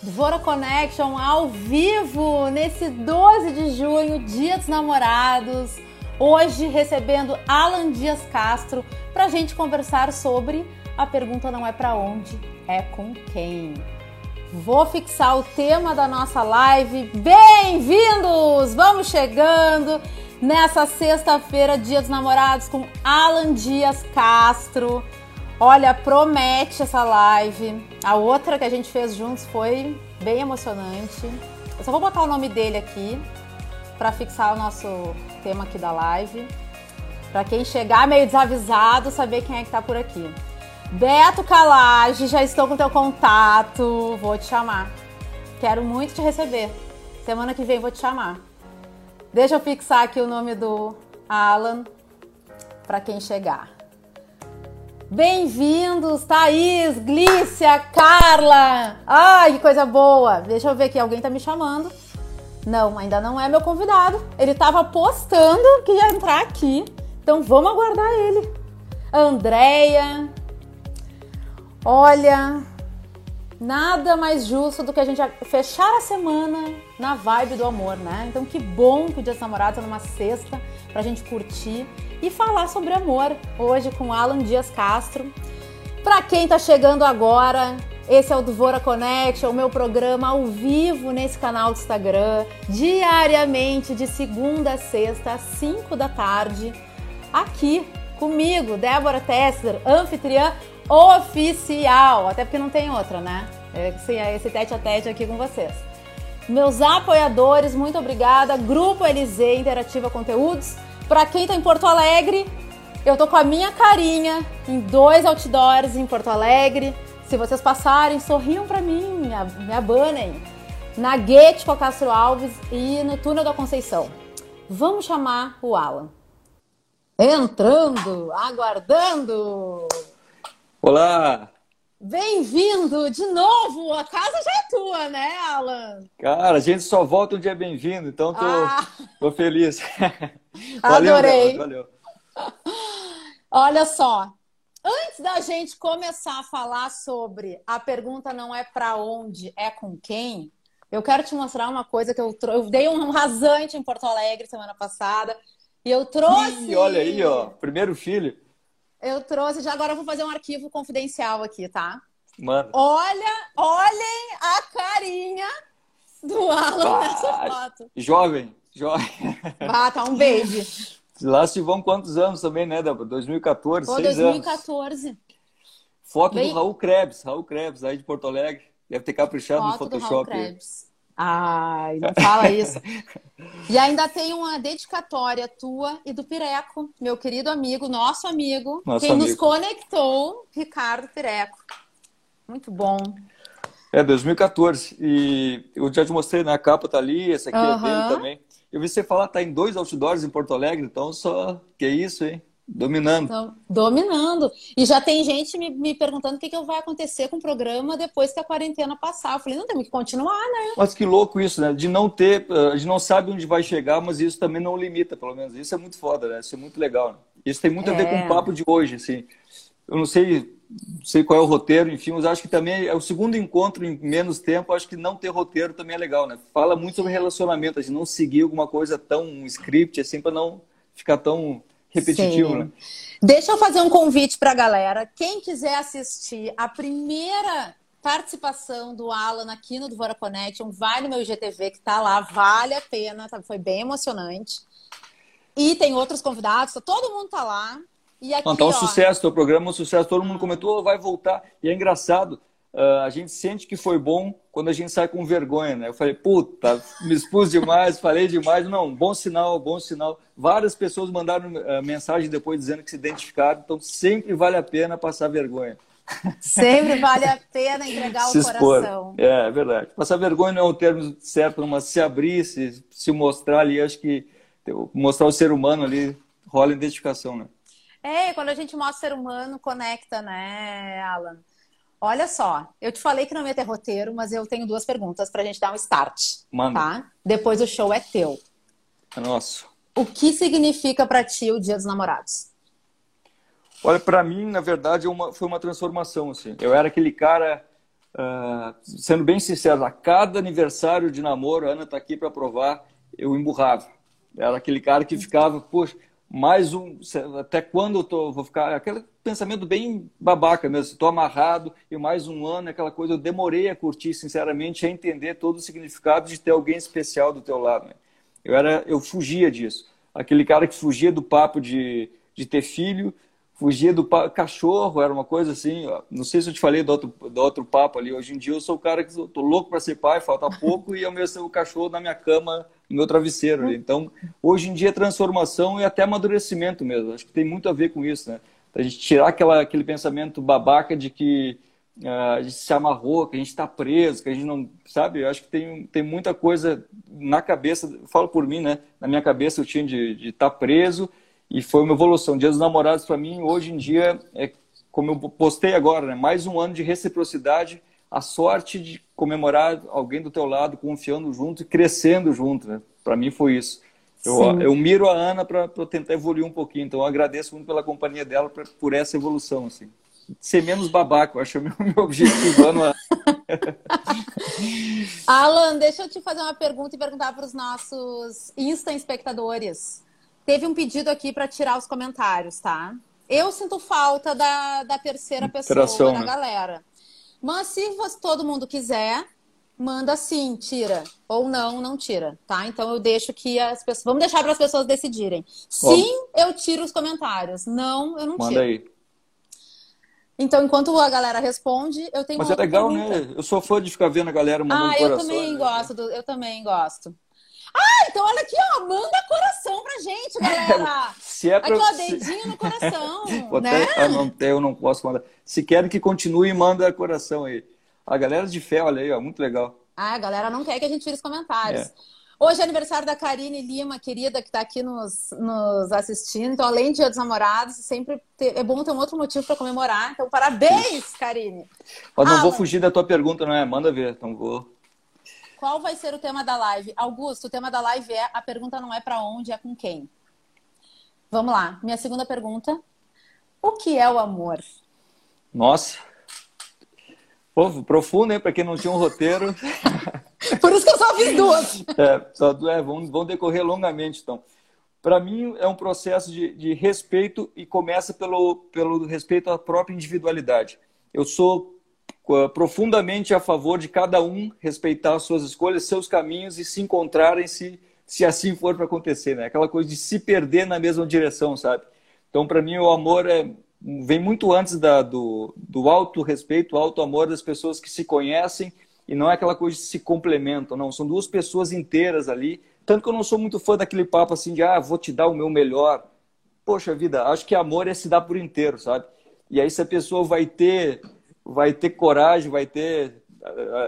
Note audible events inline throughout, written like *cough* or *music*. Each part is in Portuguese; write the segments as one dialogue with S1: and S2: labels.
S1: Dvora Connection ao vivo nesse 12 de junho, Dia dos Namorados. Hoje recebendo Alan Dias Castro para a gente conversar sobre a pergunta não é para onde, é com quem. Vou fixar o tema da nossa live. Bem-vindos! Vamos chegando nessa sexta-feira, Dia dos Namorados, com Alan Dias Castro. Olha, promete essa live. A outra que a gente fez juntos foi bem emocionante. Eu só vou botar o nome dele aqui para fixar o nosso tema aqui da live. Para quem chegar meio desavisado, saber quem é que tá por aqui. Beto Calage, já estou com teu contato. Vou te chamar. Quero muito te receber. Semana que vem vou te chamar. Deixa eu fixar aqui o nome do Alan para quem chegar. Bem-vindos, Thaís, Glícia, Carla. Ai, que coisa boa. Deixa eu ver aqui, alguém tá me chamando. Não, ainda não é meu convidado. Ele tava postando que ia entrar aqui. Então vamos aguardar ele. Andréia. Olha, nada mais justo do que a gente fechar a semana na vibe do amor, né? Então que bom que o Dia dos Namorados é numa sexta pra gente curtir e falar sobre amor hoje com Alan Dias Castro. Para quem está chegando agora, esse é o Dvora Connection, o meu programa ao vivo nesse canal do Instagram, diariamente de segunda a sexta às 5 da tarde, aqui comigo, Débora Tessler, anfitriã oficial, até porque não tem outra, né? É esse tete a tete aqui com vocês. Meus apoiadores, muito obrigada. Grupo LZ Interativa Conteúdos, para quem tá em Porto Alegre, eu tô com a minha carinha em dois outdoors em Porto Alegre. Se vocês passarem, sorriam para mim, me, abanem. Na Guete com Castro Alves e no Túnel da Conceição. Vamos chamar o Alan. Entrando, aguardando.
S2: Olá!
S1: Bem-vindo de novo! A casa já é tua, né, Alan?
S2: Cara, a gente só volta um dia bem-vindo, então tô, ah. tô feliz. *laughs*
S1: valeu, Adorei! Valeu. *laughs* Olha só, antes da gente começar a falar sobre a pergunta não é para onde, é com quem, eu quero te mostrar uma coisa que eu, eu dei um rasante em Porto Alegre semana passada e eu trouxe.
S2: Ih, olha aí, ó, primeiro filho.
S1: Eu trouxe, já agora eu vou fazer um arquivo confidencial aqui, tá?
S2: Mano.
S1: Olha, olhem a carinha do Alan nessa foto.
S2: Jovem, jovem.
S1: Ah, tá um baby.
S2: Lá se vão quantos anos também, né, Débora? 2014, Pô, seis
S1: 2014. Anos.
S2: Foto Bem... do Raul Krebs, Raul Krebs, aí de Porto Alegre. Deve ter caprichado Foto no Photoshop. Do Raul Krebs.
S1: Ai, não fala isso. *laughs* e ainda tem uma dedicatória tua e do Pireco, meu querido amigo, nosso amigo, nosso quem amigo. nos conectou, Ricardo Pireco. Muito bom.
S2: É, 2014. E eu já te mostrei, né? A capa tá ali, essa aqui uhum. é dele também. Eu vi você falar, tá em dois outdoors em Porto Alegre, então só. Que isso, hein? Dominando. Então,
S1: dominando. E já tem gente me, me perguntando o que, que vai acontecer com o programa depois que a quarentena passar. Eu falei, não, temos que continuar, né?
S2: Mas que louco isso, né? De não ter, a gente não sabe onde vai chegar, mas isso também não limita, pelo menos. Isso é muito foda, né? Isso é muito legal. Né? Isso tem muito é. a ver com o é. papo de hoje, assim. Eu não sei, sei qual é o roteiro, enfim, mas acho que também é o segundo encontro em menos tempo. Acho que não ter roteiro também é legal, né? Fala muito sobre relacionamento, a gente não seguir alguma coisa tão um script, assim, para não ficar tão repetitivo, Sim. né?
S1: Deixa eu fazer um convite para a galera. Quem quiser assistir a primeira participação do Alan aqui no Dvora Connection, vai no meu IGTV que tá lá, vale a pena, tá? foi bem emocionante. E tem outros convidados, todo mundo tá lá. E aqui,
S2: Não, tá um ó... sucesso, teu programa é um sucesso, todo mundo comentou, vai voltar. E é engraçado, uh, a gente sente que foi bom quando a gente sai com vergonha, né? Eu falei, puta, me expus demais, falei demais. Não, bom sinal, bom sinal. Várias pessoas mandaram uh, mensagem depois dizendo que se identificaram, então sempre vale a pena passar vergonha.
S1: Sempre vale a *laughs* pena entregar se o expor. coração.
S2: É, é verdade. Passar vergonha não é o termo certo, mas se abrir, se, se mostrar ali, acho que mostrar o ser humano ali rola identificação, né?
S1: É, quando a gente mostra o ser humano, conecta, né, Alan? Olha só, eu te falei que não ia ter roteiro, mas eu tenho duas perguntas pra gente dar um start.
S2: Manda.
S1: Tá? Depois o show é teu.
S2: É nosso.
S1: O que significa para ti o Dia dos Namorados?
S2: Olha, para mim, na verdade, é uma, foi uma transformação. Assim. Eu era aquele cara uh, sendo bem sincero, a cada aniversário de namoro, a Ana está aqui para provar, eu emburrava. Era aquele cara que ficava, poxa, mais um, até quando eu tô, vou ficar, aquele pensamento bem babaca mesmo, estou amarrado e mais um ano, aquela coisa, eu demorei a curtir, sinceramente, a entender todo o significado de ter alguém especial do teu lado. Né? Eu era, eu fugia disso, aquele cara que fugia do papo de, de ter filho, fugia do papo, cachorro, era uma coisa assim, ó, não sei se eu te falei do outro, do outro papo ali, hoje em dia eu sou o cara que estou louco para ser pai, falta pouco *laughs* e eu mesmo o cachorro na minha cama no meu travesseiro. Ali. Então, hoje em dia, transformação e até amadurecimento mesmo. Acho que tem muito a ver com isso, né? A gente tirar aquela, aquele pensamento babaca de que uh, a gente se amarrou, que a gente está preso, que a gente não. Sabe? Eu acho que tem, tem muita coisa na cabeça, falo por mim, né? Na minha cabeça eu tinha de estar tá preso e foi uma evolução. Dia dos namorados, para mim, hoje em dia, é como eu postei agora, né? mais um ano de reciprocidade a sorte de comemorar alguém do teu lado, confiando junto e crescendo junto. Né? Para mim foi isso. Eu, eu miro a Ana para tentar evoluir um pouquinho. Então eu agradeço muito pela companhia dela pra, por essa evolução. Assim. Ser menos babaca, eu acho o meu, *laughs* meu objetivo. Ano *laughs*
S1: Alan, deixa eu te fazer uma pergunta e perguntar para os nossos Insta espectadores. Teve um pedido aqui para tirar os comentários, tá? Eu sinto falta da, da terceira pessoa Interação, da né? galera. Mas se você, todo mundo quiser, manda sim, tira. Ou não, não tira, tá? Então eu deixo que as pessoas. Vamos deixar para as pessoas decidirem. Sim, eu tiro os comentários. Não, eu não
S2: manda
S1: tiro.
S2: Manda aí.
S1: Então, enquanto a galera responde, eu tenho
S2: Mas é legal, né? pergunta. né? Eu sou fã de ficar vendo a galera mandando ah,
S1: eu também né? gosto. Do, eu também gosto. Ah, então olha aqui, ó, manda coração pra gente, galera. *laughs*
S2: Se é pra...
S1: Aqui, ó, dedinho no coração, *laughs* né?
S2: Ah, não, eu não posso mandar. Se querem que continue, manda coração aí. A galera de fé, olha aí, ó, muito legal.
S1: Ah, a galera não quer que a gente tire os comentários. É. Hoje é aniversário da Karine Lima, querida, que está aqui nos, nos, assistindo. Então, além de Dia dos Namorados, sempre ter, é bom ter um outro motivo para comemorar. Então, parabéns, Karine.
S2: Mas não vou fugir da tua pergunta, não é? Manda ver. Então, vou.
S1: Qual vai ser o tema da live? Augusto, o tema da live é a pergunta não é para onde, é com quem. Vamos lá. Minha segunda pergunta. O que é o amor?
S2: Nossa. Pô, profundo, hein? Para quem não tinha um roteiro. *laughs*
S1: Por isso que eu só fiz duas.
S2: É, só, é vão, vão decorrer longamente, então. Para mim, é um processo de, de respeito e começa pelo, pelo respeito à própria individualidade. Eu sou profundamente a favor de cada um respeitar suas escolhas, seus caminhos e se encontrarem se, se assim for para acontecer, né? Aquela coisa de se perder na mesma direção, sabe? Então, para mim, o amor é, vem muito antes da, do, do auto-respeito, o auto-amor das pessoas que se conhecem e não é aquela coisa de se complementam, não. São duas pessoas inteiras ali. Tanto que eu não sou muito fã daquele papo assim de, ah, vou te dar o meu melhor. Poxa vida, acho que amor é se dar por inteiro, sabe? E aí, se a pessoa vai ter vai ter coragem, vai ter,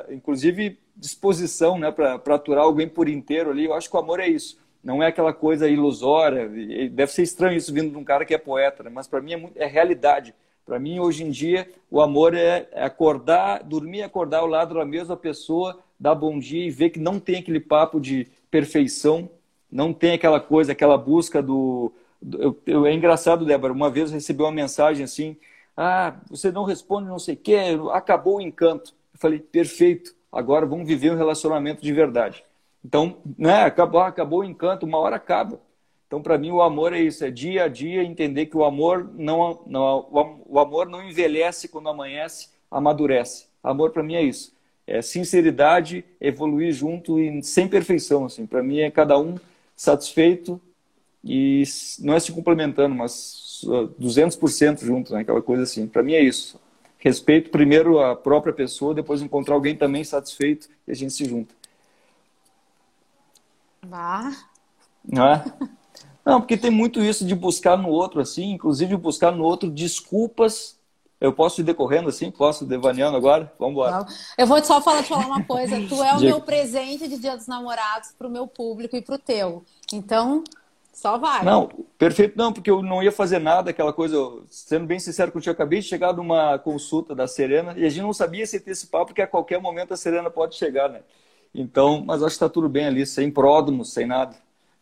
S2: inclusive, disposição né, para aturar alguém por inteiro ali. Eu acho que o amor é isso. Não é aquela coisa ilusória. Deve ser estranho isso vindo de um cara que é poeta, né? mas para mim é, muito, é realidade. Para mim, hoje em dia, o amor é, é acordar, dormir e acordar ao lado da mesma pessoa, dar bom dia e ver que não tem aquele papo de perfeição, não tem aquela coisa, aquela busca do. do eu, eu, é engraçado, Débora. Uma vez eu recebi uma mensagem assim: ah, você não responde não sei o quê, acabou o encanto. Eu falei, perfeito, agora vamos viver um relacionamento de verdade. Então, né, acabou, acabou o encanto, uma hora acaba. Então, para mim, o amor é isso, é dia a dia entender que o amor não, não o amor não envelhece quando amanhece, amadurece. Amor para mim é isso, é sinceridade, evoluir junto e sem perfeição, assim. Para mim é cada um satisfeito e não é se complementando, mas 200% juntos, né? aquela coisa assim. Para mim é isso. Respeito primeiro a própria pessoa, depois encontrar alguém também satisfeito e a gente se junta.
S1: Ah.
S2: Não é? *laughs* Não, porque tem muito isso de buscar no outro, assim, inclusive buscar no outro desculpas. Eu posso ir decorrendo assim? Posso devaneando agora? Vamos embora.
S1: Eu vou só falar, te falar uma coisa. Tu é o meu presente de Dia dos Namorados para o meu público e para o teu. Então, só vai.
S2: Não, perfeito, não, porque eu não ia fazer nada, aquela coisa, sendo bem sincero contigo, eu acabei de chegar numa consulta da Serena e a gente não sabia se antecipar, porque a qualquer momento a Serena pode chegar, né? Então, mas acho que está tudo bem ali, sem pródomos, sem nada.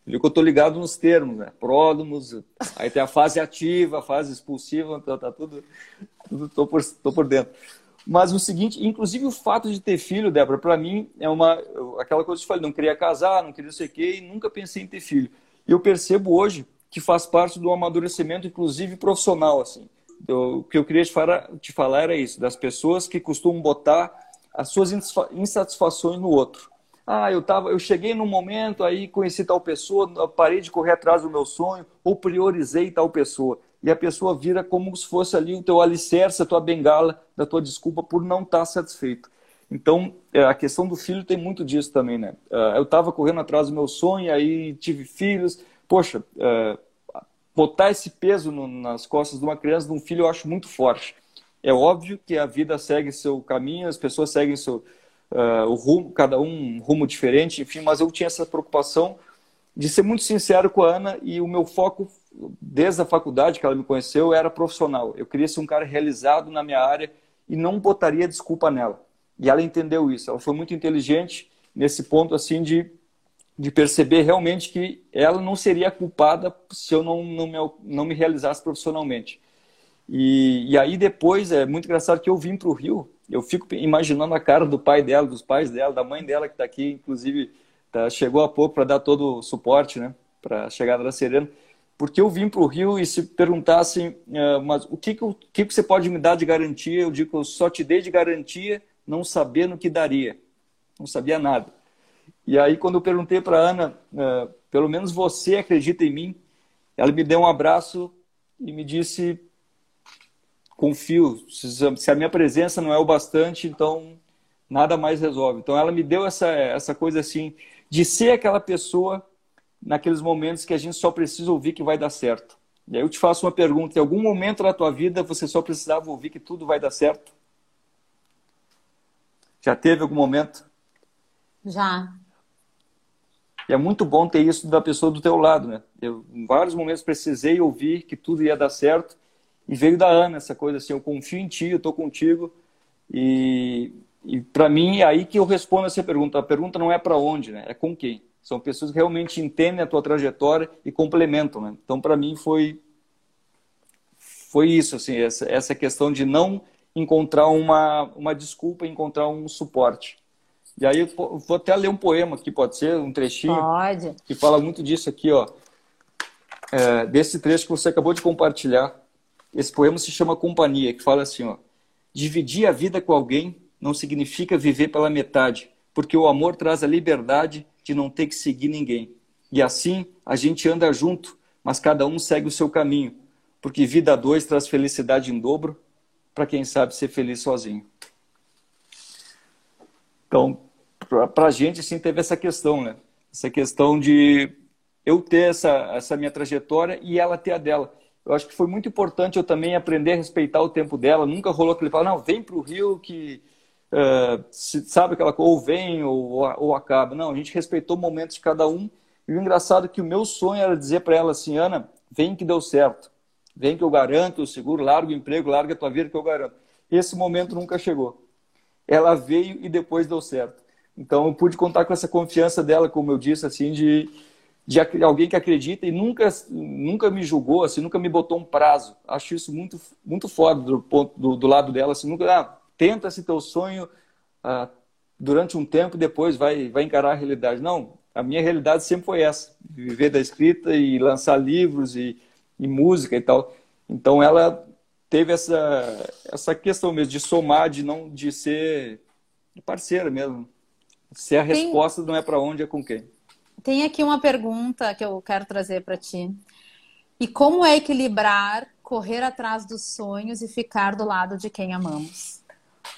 S2: Viu que eu estou ligado nos termos, né? Pródomos, aí tem a fase ativa, a fase expulsiva, então tá tudo, tô, por, tô por dentro. Mas o seguinte, inclusive o fato de ter filho, Débora, para mim é uma aquela coisa que eu falei, não queria casar, não queria não sei o quê, e nunca pensei em ter filho. Eu percebo hoje que faz parte do amadurecimento, inclusive profissional, assim. Eu, o que eu queria te falar, te falar era isso, das pessoas que costumam botar as suas insatisfações no outro. Ah, eu tava, eu cheguei num momento aí conheci tal pessoa, parei de correr atrás do meu sonho ou priorizei tal pessoa. E a pessoa vira como se fosse ali o teu alicerce, a tua bengala da tua desculpa por não estar tá satisfeito. Então, é, a questão do filho tem muito disso também, né? É, eu estava correndo atrás do meu sonho, aí tive filhos. Poxa, é, botar esse peso nas costas de uma criança, de um filho, eu acho muito forte. É óbvio que a vida segue seu caminho, as pessoas seguem seu uh, o rumo, cada um um rumo diferente, enfim, mas eu tinha essa preocupação de ser muito sincero com a Ana e o meu foco desde a faculdade que ela me conheceu era profissional. Eu queria ser um cara realizado na minha área e não botaria desculpa nela. E ela entendeu isso. Ela foi muito inteligente nesse ponto assim de de perceber realmente que ela não seria culpada se eu não, não, me, não me realizasse profissionalmente. E, e aí depois, é muito engraçado que eu vim para o Rio, eu fico imaginando a cara do pai dela, dos pais dela, da mãe dela que está aqui, inclusive tá, chegou há pouco para dar todo o suporte né, para a chegada da Serena, porque eu vim para o Rio e se perguntassem, uh, mas o que, que, que, que você pode me dar de garantia? Eu digo, eu só te dei de garantia não sabendo o que daria. Não sabia nada. E aí, quando eu perguntei para Ana, uh, pelo menos você acredita em mim, ela me deu um abraço e me disse: confio, se a minha presença não é o bastante, então nada mais resolve. Então, ela me deu essa, essa coisa assim, de ser aquela pessoa naqueles momentos que a gente só precisa ouvir que vai dar certo. E aí eu te faço uma pergunta: em algum momento da tua vida você só precisava ouvir que tudo vai dar certo? Já teve algum momento?
S1: Já.
S2: E é muito bom ter isso da pessoa do teu lado, né? Eu, em vários momentos, precisei ouvir que tudo ia dar certo. E veio da Ana essa coisa assim, eu confio em ti, eu estou contigo. E, e para mim, é aí que eu respondo essa pergunta. A pergunta não é para onde, né? É com quem. São pessoas que realmente entendem a tua trajetória e complementam, né? Então, para mim, foi foi isso, assim, essa, essa questão de não encontrar uma, uma desculpa, encontrar um suporte. E aí eu vou até ler um poema aqui, pode ser? Um trechinho?
S1: Pode.
S2: Que fala muito disso aqui, ó. É, desse trecho que você acabou de compartilhar. Esse poema se chama Companhia, que fala assim, ó. Dividir a vida com alguém não significa viver pela metade, porque o amor traz a liberdade de não ter que seguir ninguém. E assim, a gente anda junto, mas cada um segue o seu caminho, porque vida a dois traz felicidade em dobro para quem sabe ser feliz sozinho. Então, para a gente, assim, teve essa questão, né? Essa questão de eu ter essa, essa minha trajetória e ela ter a dela. Eu acho que foi muito importante eu também aprender a respeitar o tempo dela. Nunca rolou aquele falar, não, vem para o Rio que uh, sabe aquela coisa, ou vem ou, ou acaba. Não, a gente respeitou momentos de cada um. E o engraçado é que o meu sonho era dizer para ela assim, Ana, vem que deu certo. Vem que eu garanto, eu seguro, largo o emprego, larga a tua vida que eu garanto. Esse momento nunca chegou. Ela veio e depois deu certo. Então, eu pude contar com essa confiança dela, como eu disse, assim, de, de alguém que acredita e nunca, nunca me julgou, assim, nunca me botou um prazo. Acho isso muito, muito foda do, ponto, do, do lado dela, assim, nunca, ah, tenta esse teu sonho ah, durante um tempo e depois vai, vai encarar a realidade. Não, a minha realidade sempre foi essa, viver da escrita e lançar livros e, e música e tal. Então, ela teve essa, essa questão mesmo de somar, de não de ser parceira mesmo. Se a Tem... resposta não é para onde, é com quem.
S1: Tem aqui uma pergunta que eu quero trazer para ti. E como é equilibrar correr atrás dos sonhos e ficar do lado de quem amamos?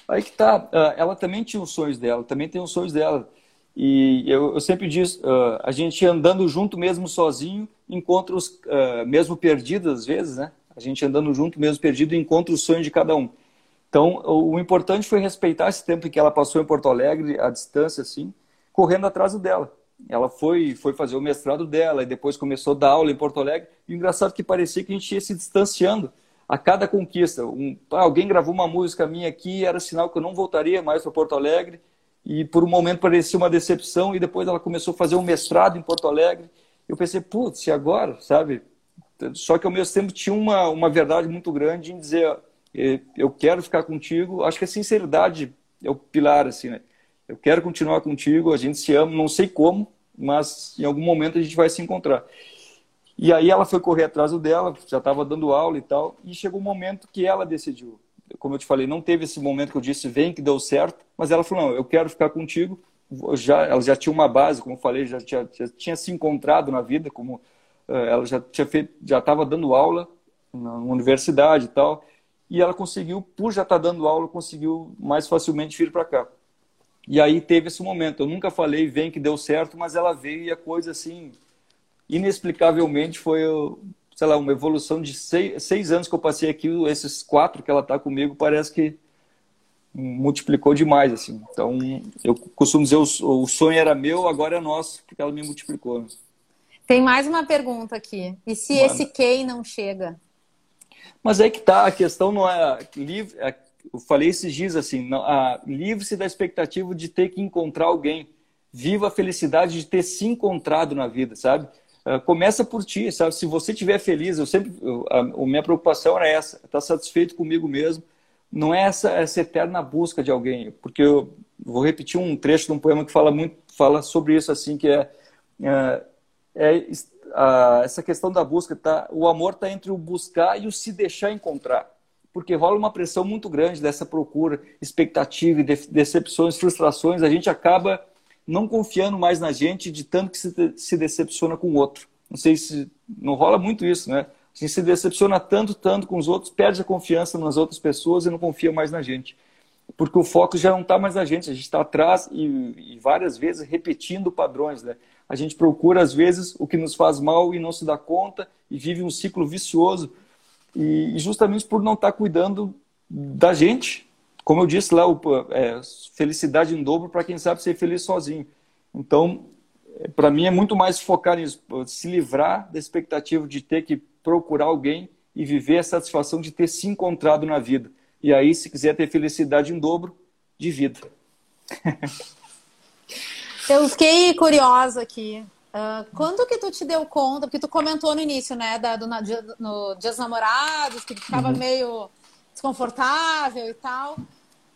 S2: Aí que tá. Ah, ela também tinha os sonhos dela, também tem os sonhos dela. E eu, eu sempre diz, uh, a gente andando junto mesmo sozinho, encontra os, uh, mesmo perdido às vezes, né? A gente andando junto mesmo perdido, encontra os sonhos de cada um. Então, o importante foi respeitar esse tempo que ela passou em Porto Alegre, à distância, assim, correndo atrás dela. Ela foi, foi fazer o mestrado dela e depois começou a dar aula em Porto Alegre. E o engraçado é que parecia que a gente ia se distanciando a cada conquista. Um, ah, alguém gravou uma música minha aqui, era sinal que eu não voltaria mais para Porto Alegre. E por um momento parecia uma decepção. E depois ela começou a fazer um mestrado em Porto Alegre. Eu pensei, putz, e agora? Sabe? Só que ao mesmo tempo tinha uma, uma verdade muito grande em dizer eu quero ficar contigo. Acho que a sinceridade é o pilar, assim, né? Eu quero continuar contigo, a gente se ama, não sei como, mas em algum momento a gente vai se encontrar. E aí ela foi correr atrás dela, já estava dando aula e tal, e chegou um momento que ela decidiu. Como eu te falei, não teve esse momento que eu disse, vem que deu certo, mas ela falou, não, eu quero ficar contigo. Já, ela já tinha uma base, como eu falei, já tinha, já tinha se encontrado na vida, como uh, ela já tinha feito, já estava dando aula na universidade e tal, e ela conseguiu, por já estar tá dando aula, conseguiu mais facilmente vir para cá. E aí teve esse momento. Eu nunca falei, vem que deu certo, mas ela veio e a coisa assim, inexplicavelmente foi, sei lá, uma evolução de seis, seis anos que eu passei aqui, esses quatro que ela está comigo, parece que multiplicou demais, assim. Então, eu costumo dizer, o, sonho era meu, agora é nosso, porque ela me multiplicou. Né?
S1: Tem mais uma pergunta aqui. E se Mano. esse quem não chega?
S2: Mas aí que tá, a questão não é livre, é, eu falei esses dias assim, livre-se da expectativa de ter que encontrar alguém. Viva a felicidade de ter se encontrado na vida, sabe? Uh, começa por ti, sabe? Se você estiver feliz, eu sempre, eu, a, a, minha preocupação era essa, estar tá satisfeito comigo mesmo. Não é essa, essa eterna busca de alguém, porque eu vou repetir um trecho de um poema que fala muito, fala sobre isso assim, que é, é, é a, essa questão da busca, tá? o amor está entre o buscar e o se deixar encontrar. Porque rola uma pressão muito grande dessa procura, expectativa de, decepções, frustrações. A gente acaba não confiando mais na gente de tanto que se, se decepciona com o outro. Não sei se não rola muito isso, né? A gente se decepciona tanto, tanto com os outros, perde a confiança nas outras pessoas e não confia mais na gente. Porque o foco já não está mais na gente, a gente está atrás e, e, várias vezes repetindo padrões, né? a gente procura, às vezes, o que nos faz mal e não se dá conta e vive um ciclo vicioso. E, justamente por não estar cuidando da gente. Como eu disse lá, é, felicidade em dobro para quem sabe ser feliz sozinho. Então, é, para mim é muito mais focar nisso, se livrar da expectativa de ter que procurar alguém e viver a satisfação de ter se encontrado na vida. E aí, se quiser ter felicidade em dobro, de vida. *laughs*
S1: Eu fiquei curiosa aqui. Uh, quando que tu te deu conta? Porque tu comentou no início, né, da, do, no, no Dias Namorados, que ficava uhum. meio desconfortável e tal.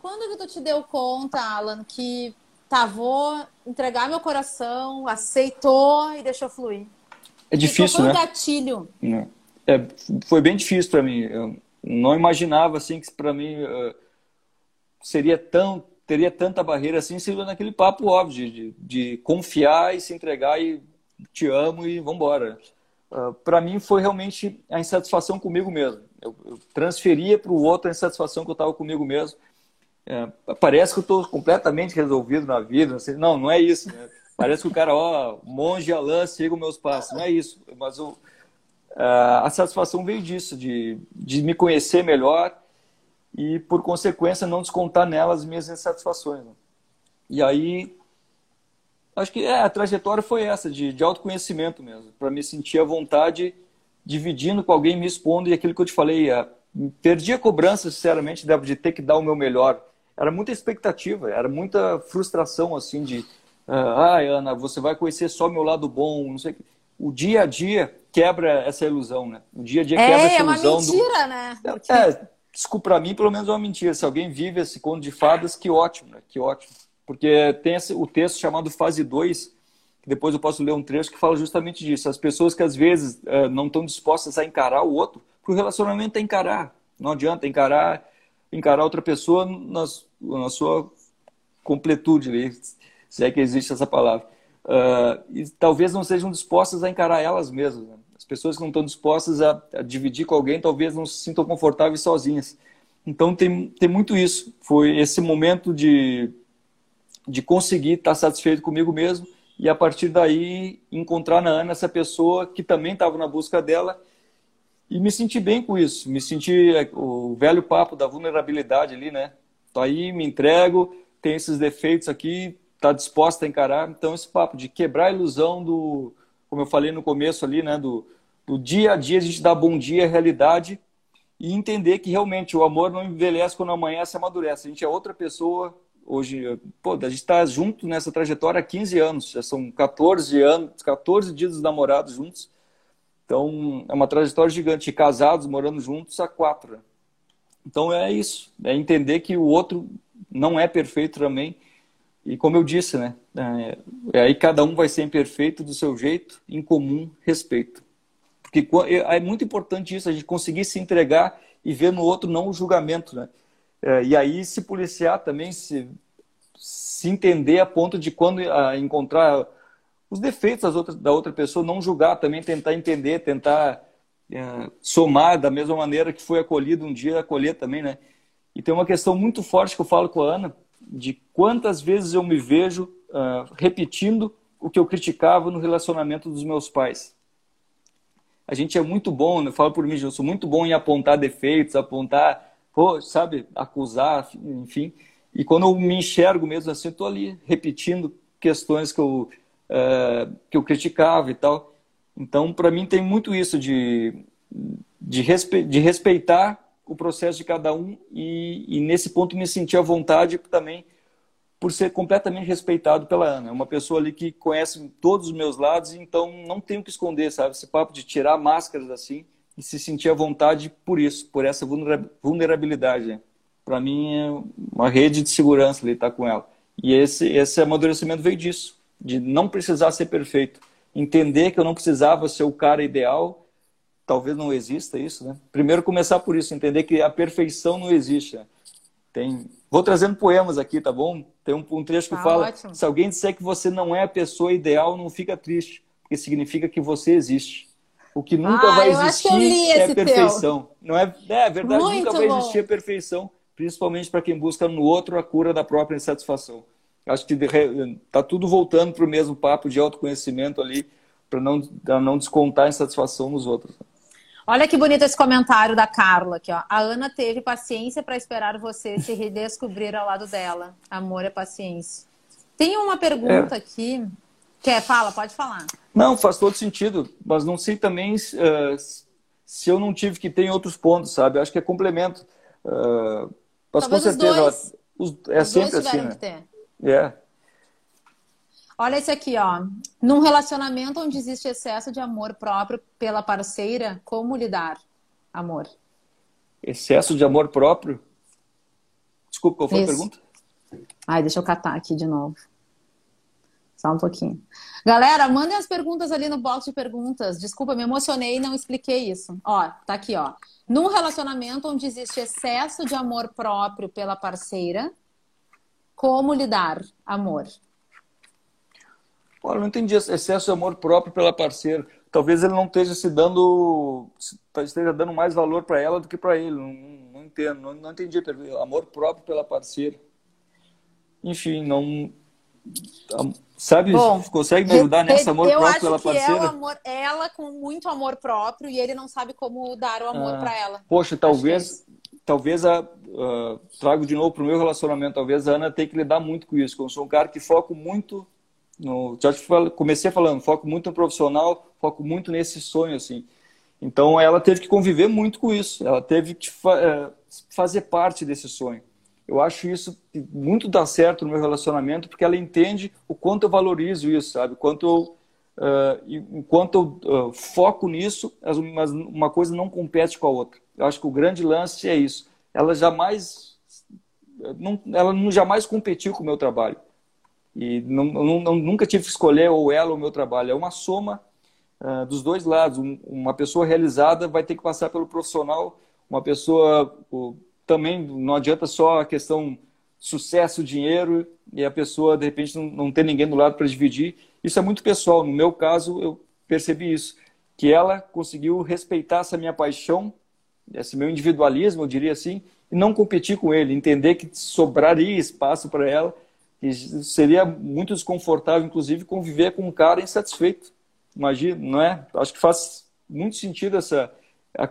S1: Quando que tu te deu conta, Alan, que tá, vou entregar meu coração, aceitou e deixou fluir?
S2: É difícil, foi
S1: né? um gatilho.
S2: É, foi bem difícil para mim. Eu não imaginava assim que para mim uh, seria tão teria tanta barreira assim, seria naquele papo óbvio de, de, confiar e se entregar e te amo e vamos embora. Uh, ah, para mim foi realmente a insatisfação comigo mesmo. Eu, eu transferia para o outro a insatisfação que eu estava comigo mesmo. É, parece que eu estou completamente resolvido na vida. Não, sei, não, não é isso. Né? Parece que o cara, ó, monge Alain, siga os meus passos. Não é isso. Mas uh, a satisfação veio disso, de, de me conhecer melhor e, por consequência, não descontar nelas minhas insatisfações. Né? E aí, acho que é, a trajetória foi essa, de, de autoconhecimento mesmo, para me sentir à vontade, dividindo com alguém, me expondo, e aquilo que eu te falei, é, perdi a cobrança, sinceramente, de ter que dar o meu melhor. Era muita expectativa, era muita frustração, assim, de, ah, Ana, você vai conhecer só meu lado bom, não sei o dia a dia quebra essa ilusão, né? O dia a dia quebra é, essa ilusão.
S1: É uma mentira, do... né?
S2: É, desculpa, para mim, pelo menos é uma mentira. Se alguém vive esse conto de fadas, que ótimo, né? Que ótimo. Porque tem esse, o texto chamado Fase 2, que depois eu posso ler um trecho que fala justamente disso. As pessoas que às vezes uh, não estão dispostas a encarar o outro, porque o relacionamento é encarar. Não adianta encarar encarar outra pessoa nas, na sua completude, se é que existe essa palavra. Uh, e talvez não sejam dispostas a encarar elas mesmas. Né? pessoas que não estão dispostas a, a, dividir com alguém talvez não se sintam confortáveis sozinhas. Então tem, tem muito isso. Foi esse momento de, de conseguir estar satisfeito comigo mesmo e a partir daí encontrar na Ana essa pessoa que também estava na busca dela e me senti bem com isso. Me senti é, o velho papo da vulnerabilidade ali, né? Tô aí, me entrego, tem esses defeitos aqui, tá disposta a encarar. Então esse papo de quebrar a ilusão do, como eu falei no começo ali, né, do, do dia a dia a gente dar bom dia à realidade e entender que realmente o amor não envelhece quando amanhece, amadurece. A gente é outra pessoa hoje. Pô, a gente está junto nessa trajetória há 15 anos, já são 14 anos, 14 dias dos namorados juntos. Então, é uma trajetória gigante. Casados, morando juntos há quatro. Então é isso, é entender que o outro não é perfeito também. E como eu disse, né? É, aí cada um vai ser imperfeito do seu jeito, em comum respeito. Porque é, é muito importante isso, a gente conseguir se entregar e ver no outro não o julgamento, né? É, e aí se policiar também, se, se entender a ponto de quando a, encontrar os defeitos outras, da outra pessoa, não julgar, também tentar entender, tentar é, somar da mesma maneira que foi acolhido um dia, acolher também, né? E tem uma questão muito forte que eu falo com a Ana, de quantas vezes eu me vejo uh, repetindo o que eu criticava no relacionamento dos meus pais. A gente é muito bom, eu falo por mim, eu sou muito bom em apontar defeitos, apontar, pô, sabe, acusar, enfim. E quando eu me enxergo mesmo assim, estou ali repetindo questões que eu, uh, que eu criticava e tal. Então, para mim, tem muito isso de, de, respe, de respeitar o processo de cada um e, e, nesse ponto me sentir à vontade também por ser completamente respeitado pela Ana. É uma pessoa ali que conhece todos os meus lados, então não tenho que esconder, sabe? Esse papo de tirar máscaras assim e se sentir à vontade por isso, por essa vulnerabilidade. Para mim é uma rede de segurança estar com ela. E esse, esse amadurecimento veio disso, de não precisar ser perfeito. Entender que eu não precisava ser o cara ideal, talvez não exista isso, né? Primeiro começar por isso, entender que a perfeição não existe. Né? Tem, vou trazendo poemas aqui, tá bom? Tem um, um trecho que tá fala: ótimo. se alguém disser que você não é a pessoa ideal, não fica triste, porque significa que você existe. O que nunca ah, vai existir é perfeição. Teu. Não é, é, verdade, Muito nunca vai existir a perfeição, principalmente para quem busca no outro a cura da própria insatisfação. Acho que está tudo voltando para o mesmo papo de autoconhecimento ali, para não, não descontar a insatisfação nos outros.
S1: Olha que bonito esse comentário da Carla aqui, ó. A Ana teve paciência para esperar você se redescobrir ao lado dela. Amor é paciência. Tem uma pergunta é. aqui. Quer? Fala, pode falar.
S2: Não, faz todo sentido. Mas não sei também uh, se eu não tive que ter em outros pontos, sabe? Acho que é complemento. Uh, mas Talvez com certeza. Os dois, os, é sempre assim, né? É.
S1: Olha esse aqui, ó. Num relacionamento onde existe excesso de amor próprio pela parceira, como lidar? Amor.
S2: Excesso de amor próprio? Desculpa, qual foi Isso. a pergunta?
S1: Ai, deixa eu catar aqui de novo. Só um pouquinho. Galera, mandem as perguntas ali no box de perguntas. Desculpa, me emocionei e não expliquei isso. Ó, tá aqui, ó. Num relacionamento onde existe excesso de amor próprio pela parceira, como lidar? Amor.
S2: Olha, não entendi excesso de amor próprio pela parceira. Talvez ele não esteja se dando, esteja dando mais valor para ela do que para ele. Não, não, entendo, não, não entendi. Amor próprio pela parceira. Enfim, não. Sabe, Bom, consegue me ajudar nessa amor próprio pela parceira? Eu que é o
S1: amor, ela com muito amor próprio e ele não sabe como dar o amor ah, para ela.
S2: Poxa, talvez, é talvez a, uh, trago de novo para o meu relacionamento, talvez a Ana tenha que lidar muito com isso. Eu sou um cara que foco muito no, já comecei falando, foco muito no profissional, foco muito nesse sonho, assim. Então, ela teve que conviver muito com isso. Ela teve que fa é, fazer parte desse sonho. Eu acho isso muito dá certo no meu relacionamento, porque ela entende o quanto eu valorizo isso, sabe? Quanto eu, uh, enquanto eu uh, foco nisso, mas uma coisa não compete com a outra. Eu acho que o grande lance é isso. Ela jamais, não, ela jamais competiu com o meu trabalho. E não, não, nunca tive que escolher ou ela ou o meu trabalho. É uma soma uh, dos dois lados. Um, uma pessoa realizada vai ter que passar pelo profissional. Uma pessoa também não adianta só a questão sucesso, dinheiro e a pessoa de repente não, não ter ninguém do lado para dividir. Isso é muito pessoal. No meu caso, eu percebi isso, que ela conseguiu respeitar essa minha paixão, esse meu individualismo, eu diria assim, e não competir com ele, entender que sobraria espaço para ela e seria muito desconfortável, inclusive, conviver com um cara insatisfeito. Imagina, não é? Acho que faz muito sentido essa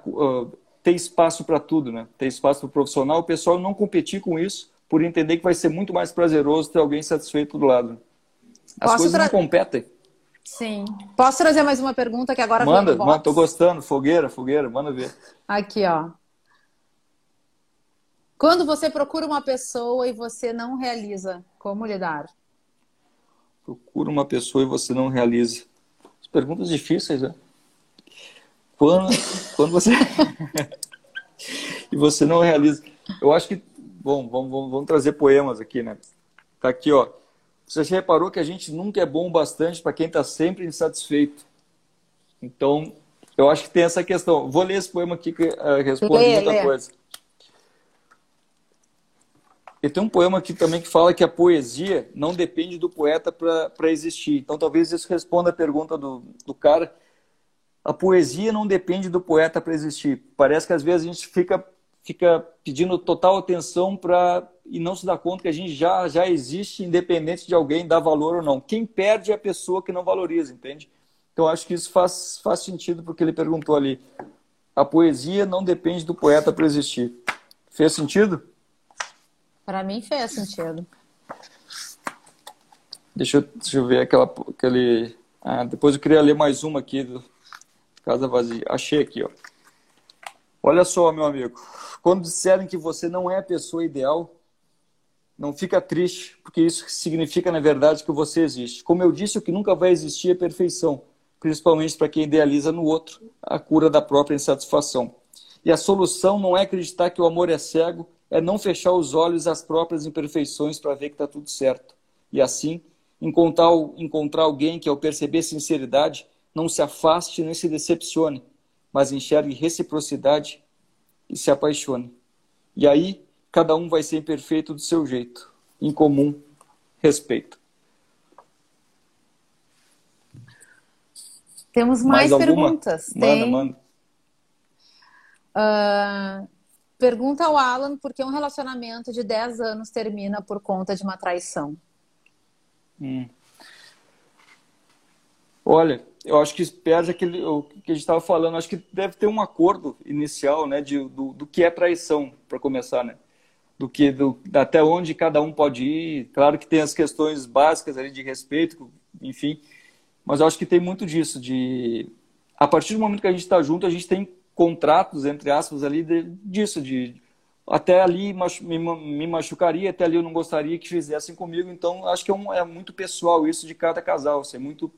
S2: uh, ter espaço para tudo, né? Ter espaço para o profissional, o pessoal não competir com isso, por entender que vai ser muito mais prazeroso ter alguém satisfeito do lado. As Posso coisas tra... não competem.
S1: Sim. Posso trazer mais uma pergunta que agora
S2: manda, manda, tô gostando, fogueira, fogueira, manda ver.
S1: Aqui, ó. Quando você procura uma pessoa e você não realiza, como lidar?
S2: Procura uma pessoa e você não realiza. As perguntas difíceis, né? Quando, quando você. *laughs* e você não realiza. Eu acho que, bom, vamos, vamos, vamos trazer poemas aqui, né? Tá aqui, ó. Você já reparou que a gente nunca é bom o bastante para quem está sempre insatisfeito. Então, eu acho que tem essa questão. Vou ler esse poema aqui que uh, responde lê, muita lê. coisa. E tem um poema aqui também que fala que a poesia não depende do poeta para existir. Então, talvez isso responda a pergunta do, do cara. A poesia não depende do poeta para existir. Parece que às vezes a gente fica, fica pedindo total atenção para e não se dá conta que a gente já, já existe, independente de alguém dar valor ou não. Quem perde é a pessoa que não valoriza, entende? Então, acho que isso faz, faz sentido porque ele perguntou ali. A poesia não depende do poeta para existir. Fez sentido?
S1: Para mim fez sentido.
S2: Deixa eu, deixa eu ver aquela, aquele. Ah, depois eu queria ler mais uma aqui Casa Vazia. Achei aqui, ó. Olha só, meu amigo. Quando disserem que você não é a pessoa ideal, não fica triste, porque isso significa, na verdade, que você existe. Como eu disse, o que nunca vai existir é perfeição principalmente para quem idealiza no outro a cura da própria insatisfação. E a solução não é acreditar que o amor é cego, é não fechar os olhos às próprias imperfeições para ver que está tudo certo. E assim, encontrar, encontrar alguém que, ao perceber sinceridade, não se afaste nem se decepcione, mas enxergue reciprocidade e se apaixone. E aí, cada um vai ser imperfeito do seu jeito. Em comum, respeito.
S1: Temos mais, mais perguntas.
S2: Manda, Tem... manda.
S1: Uh, pergunta ao Alan por que um relacionamento de 10 anos termina por conta de uma traição.
S2: Hum. Olha, eu acho que perde aquele o que a gente estava falando. Acho que deve ter um acordo inicial, né, de, do, do que é traição, para começar, né? Do que do, até onde cada um pode ir. Claro que tem as questões básicas ali de respeito, enfim. Mas eu acho que tem muito disso, de a partir do momento que a gente está junto, a gente tem contratos, entre aspas, ali de, disso, de até ali me, machucaria, até ali eu não gostaria que fizessem comigo. Então, acho que é, um, é muito pessoal isso de cada casal, assim, é muito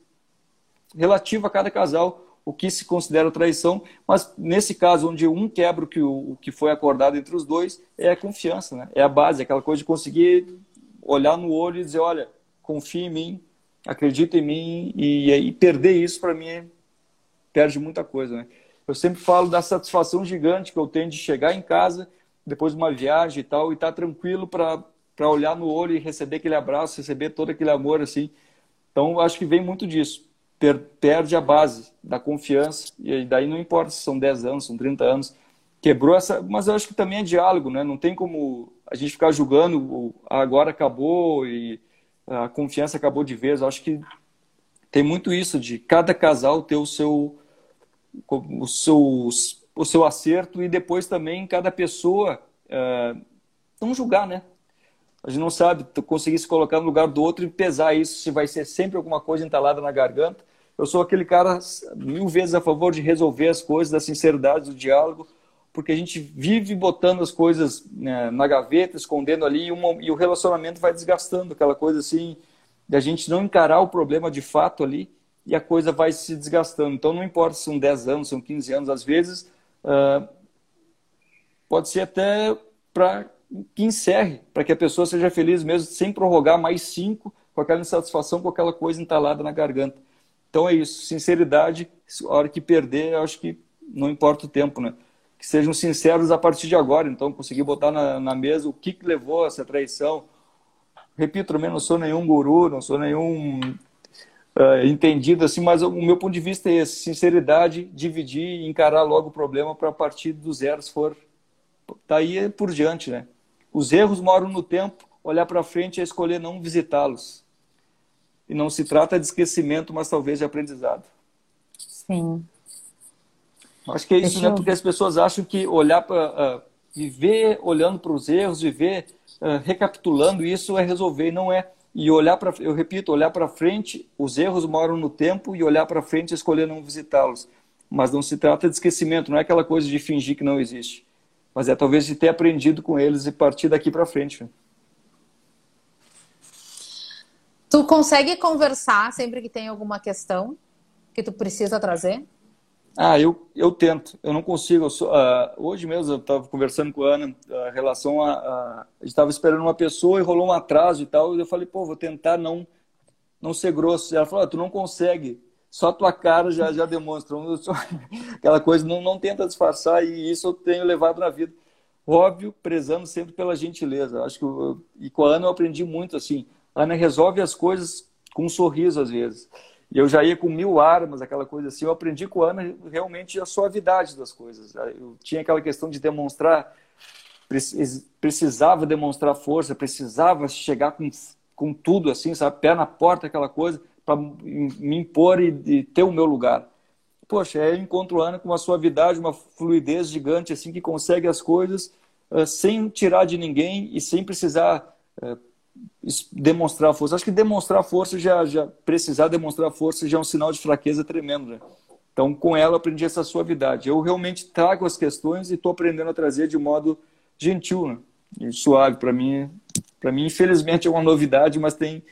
S2: relativo a cada casal o que se considera traição, mas nesse caso onde um quebra o que, o, que foi acordado entre os dois, é a confiança, né? é a base, aquela coisa de conseguir olhar no olho e dizer, olha, confia em mim, acredita em mim e, e perder isso para mim perde muita coisa, né? Eu sempre falo da satisfação gigante que eu tenho de chegar em casa depois de uma viagem e tal e estar tá tranquilo para olhar no olho e receber aquele abraço, receber todo aquele amor assim. Então, acho que vem muito disso. Per perde a base da confiança e daí não importa se são 10 anos, são 30 anos, quebrou essa, mas eu acho que também é diálogo, né? Não tem como a gente ficar julgando agora acabou e a confiança acabou de vez. Eu acho que tem muito isso de cada casal ter o seu o seu, o seu acerto e depois também cada pessoa é, não julgar, né? A gente não sabe conseguir se colocar no lugar do outro e pesar isso, se vai ser sempre alguma coisa entalada na garganta. Eu sou aquele cara mil vezes a favor de resolver as coisas, da sinceridade, do diálogo, porque a gente vive botando as coisas né, na gaveta, escondendo ali, e, uma, e, o relacionamento vai desgastando, aquela coisa assim, de a gente não encarar o problema de fato ali, e a coisa vai se desgastando. Então, não importa se são 10 anos, são 15 anos, às vezes, uh, pode ser até para que encerre, para que a pessoa seja feliz mesmo, sem prorrogar mais cinco, com aquela insatisfação, com aquela coisa entalada na garganta. Então é isso, sinceridade, a hora que perder, eu acho que não importa o tempo, né? que sejam sinceros a partir de agora. Então, conseguir botar na, na mesa o que, que levou a essa traição. Repito, também não sou nenhum guru, não sou nenhum uh, entendido assim, mas o meu ponto de vista é esse: sinceridade, dividir e encarar logo o problema para partir do zero, se for. Daí por diante, né? Os erros moram no tempo, olhar para frente é escolher não visitá-los. E não se trata de esquecimento, mas talvez de aprendizado.
S1: Sim.
S2: Acho que é isso, né? Porque as pessoas acham que olhar para. Uh, viver olhando para os erros, viver uh, recapitulando isso é resolver, e não é. E olhar para, eu repito, olhar para frente, os erros moram no tempo e olhar para frente e escolher não visitá-los. Mas não se trata de esquecimento, não é aquela coisa de fingir que não existe. Mas é talvez de ter aprendido com eles e partir daqui para frente.
S1: Tu consegue conversar sempre que tem alguma questão que tu precisa trazer?
S2: Ah, eu, eu tento, eu não consigo. Eu sou, uh, hoje mesmo eu estava conversando com a Ana, a relação a. a, estava esperando uma pessoa e rolou um atraso e tal. E eu falei, pô, vou tentar não, não ser grosso. E ela falou, ah, tu não consegue, só tua cara já, já demonstra. *laughs* Aquela coisa, não, não tenta disfarçar e isso eu tenho levado na vida. Óbvio, prezando sempre pela gentileza. Acho que eu, e com a Ana eu aprendi muito assim. Ana resolve as coisas com um sorriso às vezes. E eu já ia com mil armas, aquela coisa assim. Eu aprendi com a Ana realmente a suavidade das coisas. Eu tinha aquela questão de demonstrar, precisava demonstrar força, precisava chegar com, com tudo assim, sabe? Pé na porta, aquela coisa, para me impor e, e, ter o meu lugar. Poxa, eu encontro a Ana com uma suavidade, uma fluidez gigante, assim, que consegue as coisas uh, sem tirar de ninguém e sem precisar uh, demonstrar força. Acho que demonstrar força já, já precisar demonstrar força já é um sinal de fraqueza tremendo. Né? Então, com ela, aprendi essa suavidade. Eu realmente trago as questões e estou aprendendo a trazer de modo gentil né? e suave. Para mim, para mim, infelizmente, é uma novidade, mas tem,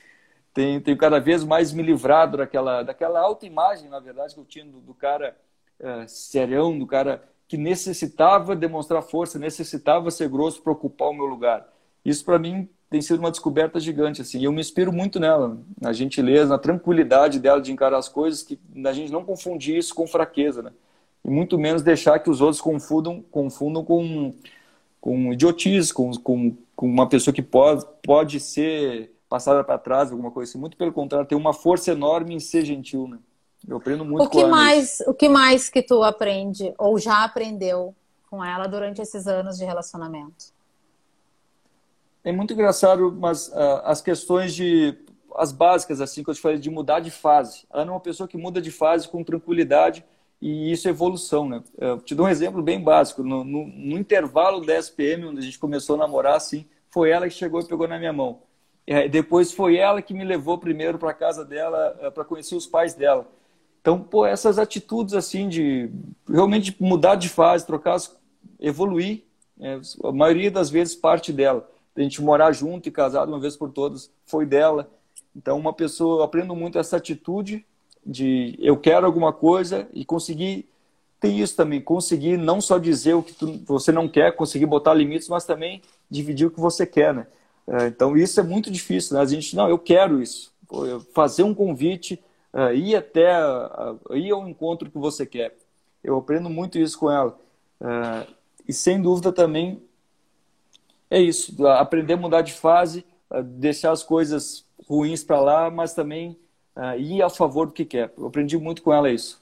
S2: tem, tenho cada vez mais me livrado daquela, daquela autoimagem, na verdade, que eu tinha do, do cara é, serião, do cara que necessitava demonstrar força, necessitava ser grosso para ocupar o meu lugar. Isso, para mim, tem sido uma descoberta gigante, assim. Eu me inspiro muito nela, na gentileza, na tranquilidade dela de encarar as coisas, que a gente não confundir isso com fraqueza, né? E muito menos deixar que os outros confundam, confundam com, com idiotice, com, com, com uma pessoa que pode, pode ser passada para trás, alguma coisa assim. Muito pelo contrário, tem uma força enorme em ser gentil, né? Eu aprendo muito
S1: o que com mais O que mais que tu aprende, ou já aprendeu com ela durante esses anos de relacionamento?
S2: É muito engraçado, mas uh, as questões de as básicas assim que eu te falei de mudar de fase. Ela é uma pessoa que muda de fase com tranquilidade e isso é evolução, né? Eu te dou um exemplo bem básico. No, no, no intervalo da SPM, onde a gente começou a namorar, assim, foi ela que chegou e pegou na minha mão. Depois foi ela que me levou primeiro para casa dela, eh, para conhecer os pais dela. Então, pô, essas atitudes assim de realmente mudar de fase, trocar, evoluir, é, a maioria das vezes parte dela a gente morar junto e casado uma vez por todas, foi dela. Então, uma pessoa, eu aprendo muito essa atitude de eu quero alguma coisa e conseguir tem isso também, conseguir não só dizer o que tu, você não quer, conseguir botar limites, mas também dividir o que você quer, né? É, então isso é muito difícil, né? A gente, não, eu quero isso, fazer um convite, é, ir até, ir ao encontro que você quer. Eu aprendo muito isso com ela. É, e sem dúvida também é isso, aprender a mudar de fase, deixar as coisas ruins para lá, mas também ir a favor do que quer. Eu aprendi muito com ela isso.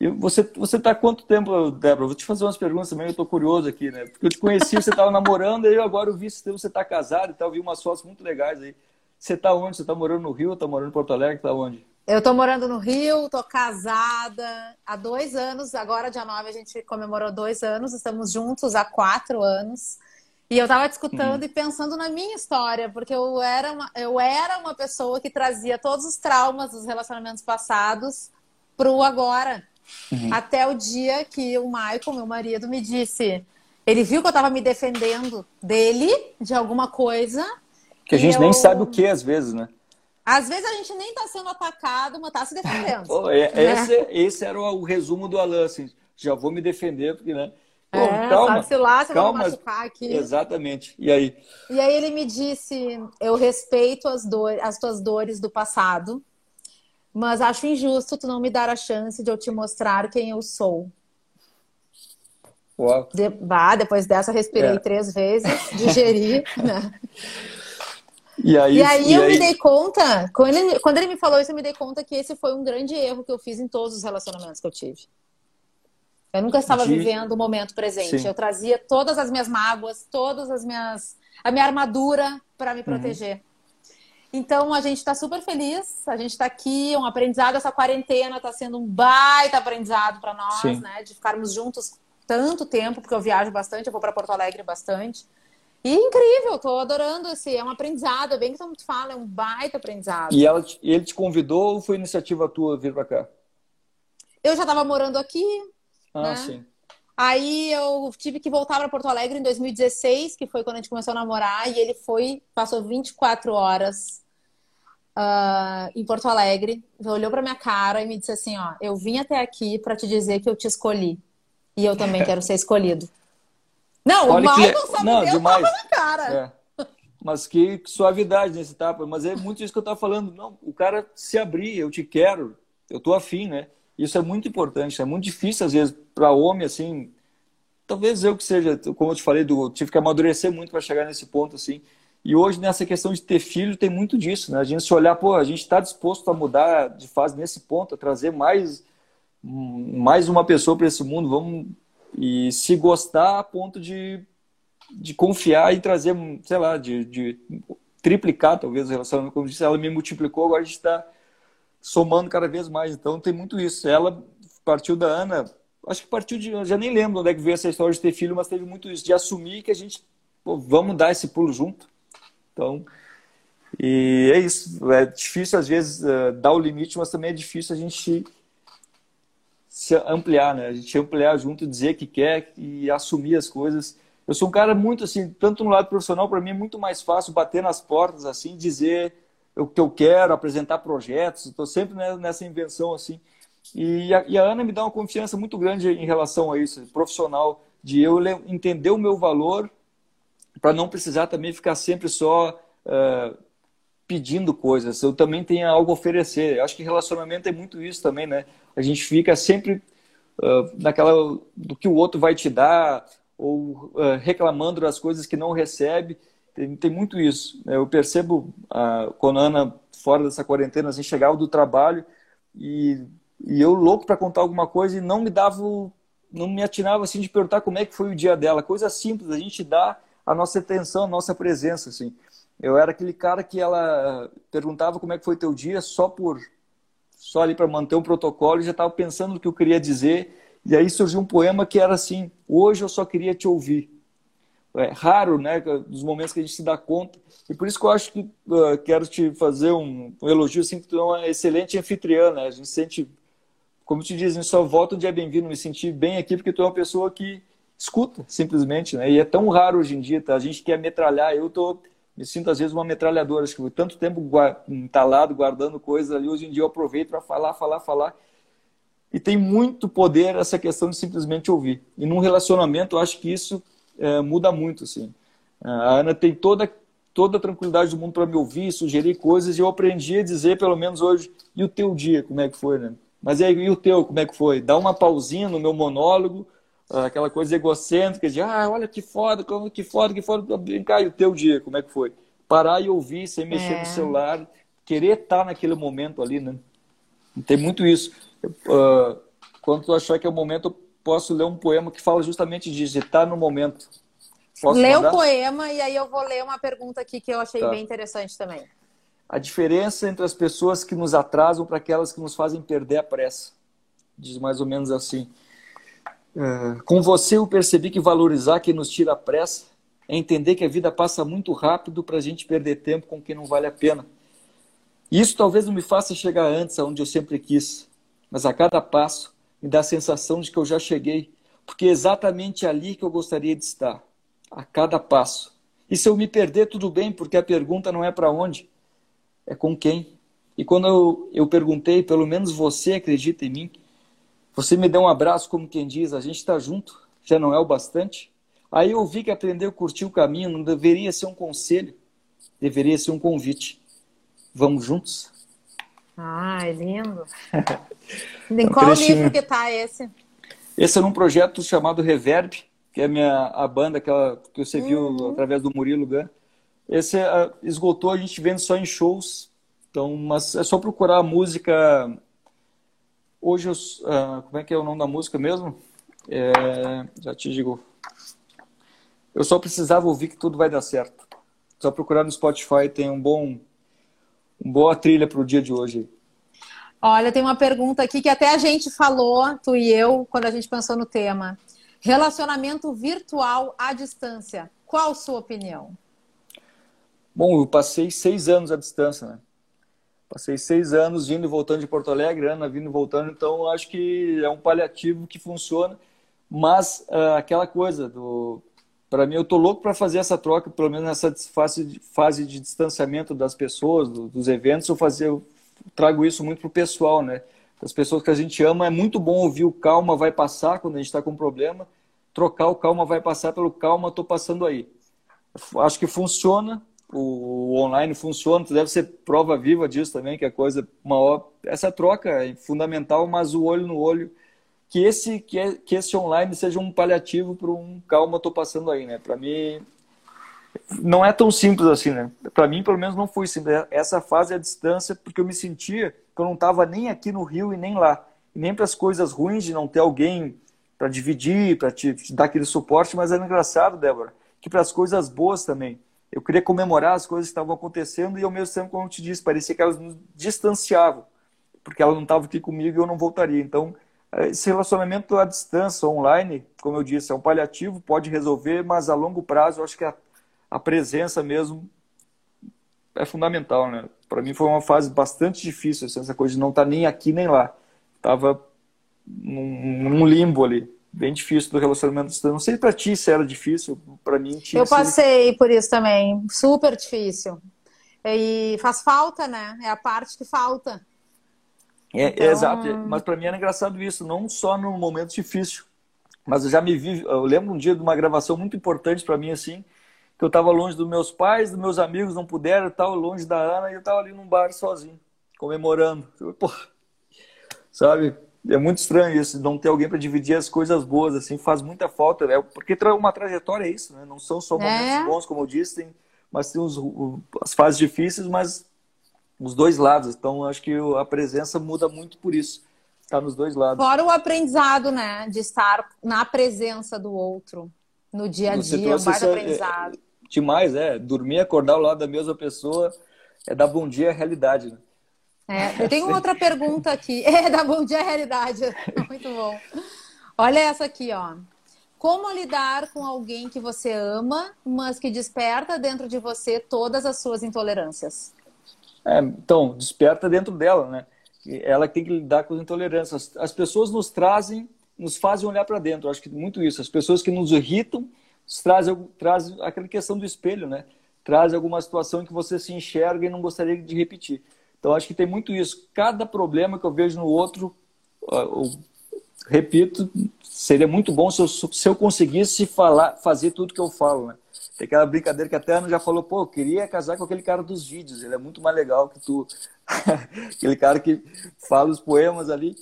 S2: E você você está há quanto tempo, Débora? Vou te fazer umas perguntas também, eu estou curioso aqui, né? Porque eu te conheci, você estava *laughs* namorando, e eu agora eu vi que você está casado e vi umas fotos muito legais aí. Você está onde? Você está morando no Rio, está morando em Porto Alegre, está onde?
S1: Eu tô morando no Rio, tô casada há dois anos. Agora, dia 9, a gente comemorou dois anos. Estamos juntos há quatro anos. E eu tava escutando uhum. e pensando na minha história, porque eu era, uma, eu era uma pessoa que trazia todos os traumas dos relacionamentos passados pro agora. Uhum. Até o dia que o Michael, meu marido, me disse. Ele viu que eu tava me defendendo dele, de alguma coisa.
S2: Que a gente eu... nem sabe o que às vezes, né?
S1: Às vezes a gente nem está sendo atacado, mas está se defendendo.
S2: Pô, é, né? esse, esse, era o, resumo do Alan, assim, já vou me defender, porque, né?
S1: Pô, é, calma, se lá, você calma, vai machucar aqui.
S2: Exatamente. E aí?
S1: E aí ele me disse, eu respeito as, dores, as tuas dores do passado, mas acho injusto tu não me dar a chance de eu te mostrar quem eu sou.
S2: Uau.
S1: De, bah, depois dessa, respirei é. três vezes, digeri, *laughs* né?
S2: E aí,
S1: e aí e eu aí... me dei conta, quando ele, quando ele me falou isso, eu me dei conta que esse foi um grande erro que eu fiz em todos os relacionamentos que eu tive. Eu nunca estava de... vivendo o momento presente. Sim. Eu trazia todas as minhas mágoas, todas as minhas. a minha armadura para me uhum. proteger. Uhum. Então a gente está super feliz, a gente está aqui, um aprendizado. Essa quarentena está sendo um baita aprendizado para nós, Sim. né? De ficarmos juntos tanto tempo, porque eu viajo bastante, eu vou para Porto Alegre bastante. E incrível, tô adorando esse. É um aprendizado, é bem que tu fala, é um baita aprendizado.
S2: E, ela, ele te convidou ou foi iniciativa tua vir para cá?
S1: Eu já estava morando aqui.
S2: Ah, né? sim.
S1: Aí eu tive que voltar para Porto Alegre em 2016, que foi quando a gente começou a namorar, e ele foi, passou 24 horas uh, em Porto Alegre, olhou para minha cara e me disse assim, ó, eu vim até aqui para te dizer que eu te escolhi e eu também *laughs* quero ser escolhido. Não, Olha o mal que... não sabe não, demais. na cara.
S2: É. Mas que suavidade nesse etapa. Mas é muito isso que eu estava falando. Não, o cara se abrir, eu te quero, eu tô afim, né? Isso é muito importante. É muito difícil, às vezes, para homem, assim. Talvez eu que seja, como eu te falei, do, tive que amadurecer muito para chegar nesse ponto, assim. E hoje, nessa questão de ter filho, tem muito disso, né? A gente se olhar, pô, a gente está disposto a mudar de fase nesse ponto, a trazer mais, mais uma pessoa para esse mundo, vamos e se gostar a ponto de, de confiar e trazer, sei lá, de, de triplicar talvez o relacionamento. Como disse, ela me multiplicou, agora a gente está somando cada vez mais. Então tem muito isso. Ela partiu da Ana, acho que partiu de. Eu já nem lembro onde é que veio essa história de ter filho, mas teve muito isso, de assumir que a gente. Pô, vamos dar esse pulo junto. Então. E é isso. É difícil, às vezes, uh, dar o limite, mas também é difícil a gente se ampliar, né? A gente ampliar junto, dizer que quer e assumir as coisas. Eu sou um cara muito assim, tanto no lado profissional, para mim é muito mais fácil bater nas portas assim, dizer o que eu quero, apresentar projetos. Estou sempre nessa invenção assim. E a, e a, Ana me dá uma confiança muito grande em relação a isso, profissional, de eu entender o meu valor para não precisar também ficar sempre só uh, pedindo coisas. Eu também tenho algo a oferecer. Eu acho que relacionamento é muito isso também, né? a gente fica sempre uh, naquela do que o outro vai te dar ou uh, reclamando das coisas que não recebe. Tem, tem muito isso. Né? Eu percebo quando a Ana, fora dessa quarentena, assim, chegava do trabalho e, e eu louco para contar alguma coisa e não me dava, não me atinava assim de perguntar como é que foi o dia dela. Coisa simples, a gente dá a nossa atenção, a nossa presença, assim. Eu era aquele cara que ela perguntava como é que foi teu dia só por só ali para manter um protocolo, e já estava pensando no que eu queria dizer. E aí surgiu um poema que era assim: Hoje eu só queria te ouvir. É raro, né? Dos momentos que a gente se dá conta. E por isso que eu acho que uh, quero te fazer um, um elogio, assim, que tu é uma excelente anfitriã, né? A gente sente, como te dizem, só volta um dia bem-vindo, me sentir bem aqui, porque tu é uma pessoa que escuta, simplesmente, né? E é tão raro hoje em dia, tá? A gente quer metralhar, eu tô me sinto às vezes uma metralhadora, acho que tanto tempo entalado, guardando coisas ali, hoje em dia eu aproveito para falar, falar, falar. E tem muito poder essa questão de simplesmente ouvir. E num relacionamento, eu acho que isso é, muda muito, assim. A Ana tem toda toda a tranquilidade do mundo para me ouvir, sugerir coisas, e eu aprendi a dizer, pelo menos hoje, e o teu dia, como é que foi, né? Mas e, aí, e o teu, como é que foi? Dá uma pausinha no meu monólogo, aquela coisa egocêntrica de, ah, olha que foda, que foda, que foda, brincar, e o teu dia, como é que foi? Parar e ouvir, sem mexer é. no celular, querer estar naquele momento ali, né? Tem muito isso. Uh, quando tu achar que é o momento, eu posso ler um poema que fala justamente de estar no momento.
S1: Posso Lê o poema e aí eu vou ler uma pergunta aqui que eu achei tá. bem interessante também.
S2: A diferença entre as pessoas que nos atrasam para aquelas que nos fazem perder a pressa. Diz mais ou menos assim. É, com você eu percebi que valorizar quem nos tira a pressa é entender que a vida passa muito rápido para a gente perder tempo com quem não vale a pena. Isso talvez não me faça chegar antes aonde eu sempre quis, mas a cada passo me dá a sensação de que eu já cheguei, porque é exatamente ali que eu gostaria de estar, a cada passo. E se eu me perder, tudo bem, porque a pergunta não é para onde, é com quem. E quando eu, eu perguntei, pelo menos você acredita em mim, você me deu um abraço, como quem diz, a gente está junto, já não é o bastante? Aí eu vi que aprender a curtir o caminho não deveria ser um conselho, deveria ser um convite. Vamos juntos?
S1: Ah, *laughs* é lindo. em qual livro que tá esse?
S2: Esse é num projeto chamado Reverb, que é a minha a banda aquela que você viu uhum. através do Murilo Gun. Esse é, esgotou, a gente vende só em shows. Então, mas é só procurar a música Hoje, eu, uh, como é que é o nome da música mesmo? É, já te digo. Eu só precisava ouvir que tudo vai dar certo. Só procurar no Spotify, tem um bom, uma boa trilha para o dia de hoje.
S1: Olha, tem uma pergunta aqui que até a gente falou, tu e eu, quando a gente pensou no tema. Relacionamento virtual à distância. Qual sua opinião?
S2: Bom, eu passei seis anos à distância, né? Passei seis anos indo e voltando de Porto Alegre, Ana vindo e voltando, então acho que é um paliativo que funciona, mas uh, aquela coisa do para mim, eu tô louco para fazer essa troca, pelo menos nessa fase de, fase de distanciamento das pessoas, do, dos eventos, eu fazer, eu trago isso muito pro pessoal, né? As pessoas que a gente ama, é muito bom ouvir o calma vai passar quando a gente está com um problema, trocar o calma vai passar pelo calma, tô passando aí. Acho que funciona, o online funciona, deve ser prova viva disso também, que a coisa maior. Essa troca é fundamental, mas o olho no olho que esse que, é, que esse online seja um paliativo para um calma tô passando aí, né? Para mim não é tão simples assim, né? Para mim, pelo menos não foi simples. Essa fase é a distância, porque eu me sentia que eu não estava nem aqui no Rio e nem lá, e nem para as coisas ruins de não ter alguém para dividir, para te, te, dar aquele suporte, mas era engraçado, Débora, que para as coisas boas também. Eu queria comemorar as coisas que estavam acontecendo e ao mesmo tempo, como eu te disse, parecia que elas nos distanciavam, porque ela não estava aqui comigo e eu não voltaria. Então, esse relacionamento à distância, online, como eu disse, é um paliativo, pode resolver, mas a longo prazo eu acho que a, a presença mesmo é fundamental, né? Para mim foi uma fase bastante difícil, assim, essa coisa de não estar tá nem aqui nem lá. Tava num, num limbo ali, bem difícil do relacionamento. Não sei para ti se era difícil, para mim tinha
S1: Eu passei sido... por isso também, super difícil. E faz falta, né? É a parte que falta.
S2: É, então... Exato, mas para mim era engraçado isso, não só no momento difícil, mas eu já me vi, eu lembro um dia de uma gravação muito importante para mim assim, que eu estava longe dos meus pais, dos meus amigos não puderam, eu estava longe da Ana e eu estava ali num bar sozinho, comemorando. Pô, sabe? É muito estranho isso, não ter alguém para dividir as coisas boas, assim, faz muita falta, né? Porque uma trajetória é isso, né? Não são só momentos é. bons, como eu disse, tem, mas tem os, as fases difíceis, mas os dois lados. Então, acho que a presença muda muito por isso. Está nos dois lados.
S1: Fora o aprendizado, né? De estar na presença do outro no dia a dia, é um baita aprendizado.
S2: É, demais, é. Dormir, acordar ao lado da mesma pessoa é dar bom dia à realidade. Né?
S1: É, *laughs* eu tenho outra pergunta aqui. *laughs* É, dar bom dia realidade. *laughs* Muito bom. Olha essa aqui, ó. Como lidar com alguém que você ama, mas que desperta dentro de você todas as suas intolerâncias?
S2: É, então, desperta dentro dela, né? Ela tem que lidar com as intolerâncias. As pessoas nos trazem, nos fazem olhar para dentro. Eu acho que muito isso. As pessoas que nos irritam trazem, trazem aquela questão do espelho, né? Traz alguma situação em que você se enxerga e não gostaria de repetir. Então, acho que tem muito isso. Cada problema que eu vejo no outro, eu, repito, seria muito bom se eu, se eu conseguisse falar, fazer tudo que eu falo, né? Tem aquela brincadeira que até a Ana já falou, pô, eu queria casar com aquele cara dos vídeos, ele é muito mais legal que tu. *laughs* aquele cara que fala os poemas ali.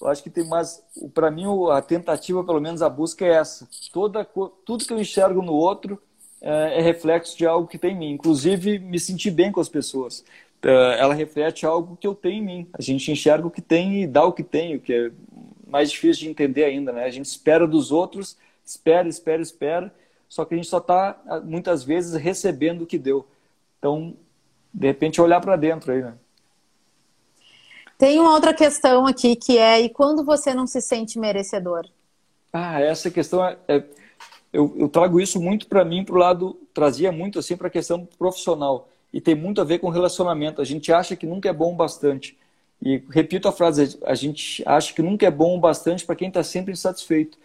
S2: Eu acho que tem mais. Para mim, a tentativa, pelo menos a busca é essa. Toda, tudo que eu enxergo no outro é, é reflexo de algo que tem em mim. Inclusive, me sentir bem com as pessoas. É, ela reflete algo que eu tenho em mim. A gente enxerga o que tem e dá o que tem, o que é mais difícil de entender ainda, né? A gente espera dos outros, espera, espera, espera só que a gente só está, muitas vezes, recebendo o que deu. Então, de repente, olhar para dentro aí, né?
S1: Tem uma outra questão aqui que é: e quando você não se sente merecedor?
S2: Ah, essa questão é. é eu, eu, trago isso muito para mim, para o lado. Trazia muito assim para a questão profissional. E tem muito a ver com relacionamento. A gente acha que nunca é bom o bastante. E repito a frase: a gente acha que nunca é bom o bastante para quem está sempre insatisfeito.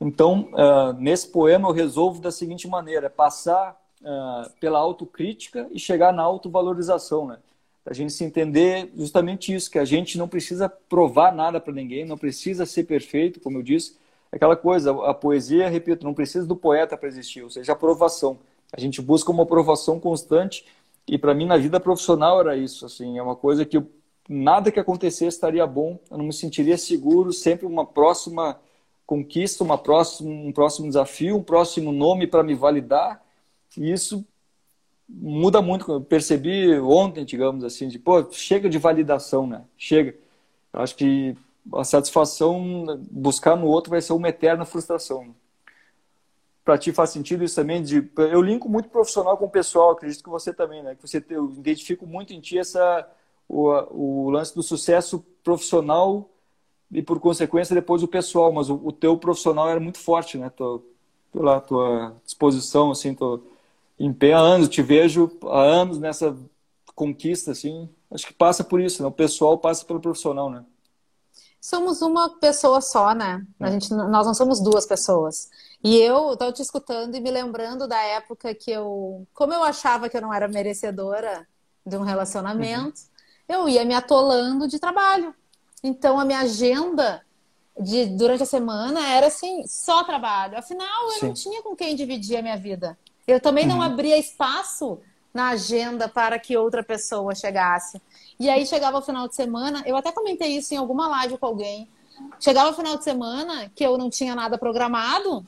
S2: Então, uh, nesse poema eu resolvo da seguinte maneira: é passar uh, pela autocrítica e chegar na autovalorização, né? A gente se entender justamente isso, que a gente não precisa provar nada para ninguém, não precisa ser perfeito, como eu disse. Aquela coisa, a poesia, repito, não precisa do poeta para existir, ou seja, aprovação. A gente busca uma aprovação constante e para mim na vida profissional era isso, assim, é uma coisa que eu, nada que acontecesse estaria bom, eu não me sentiria seguro, sempre uma próxima conquista uma próxima, um próximo desafio, um próximo nome para me validar. E isso muda muito. Eu percebi ontem, digamos assim, de pô, chega de validação, né? Chega. Eu acho que a satisfação buscar no outro vai ser uma eterna frustração. Para ti faz sentido isso também? De, eu linko muito profissional com o pessoal, acredito que você também, né? Que você eu identifico muito em ti essa o, o lance do sucesso profissional e por consequência depois o pessoal, mas o, o teu profissional era muito forte, né? Tua, lá, tua disposição, assim, tô em pé há anos, te vejo há anos nessa conquista, assim, acho que passa por isso, né? O pessoal passa pelo profissional, né?
S1: somos uma pessoa só, né? A é. gente, nós não somos duas pessoas. E eu estou te escutando e me lembrando da época que eu, como eu achava que eu não era merecedora de um relacionamento, uhum. eu ia me atolando de trabalho. Então a minha agenda de durante a semana era assim, só trabalho. Afinal, eu Sim. não tinha com quem dividir a minha vida. Eu também uhum. não abria espaço na agenda para que outra pessoa chegasse. E aí chegava o final de semana, eu até comentei isso em alguma live com alguém. Chegava o final de semana que eu não tinha nada programado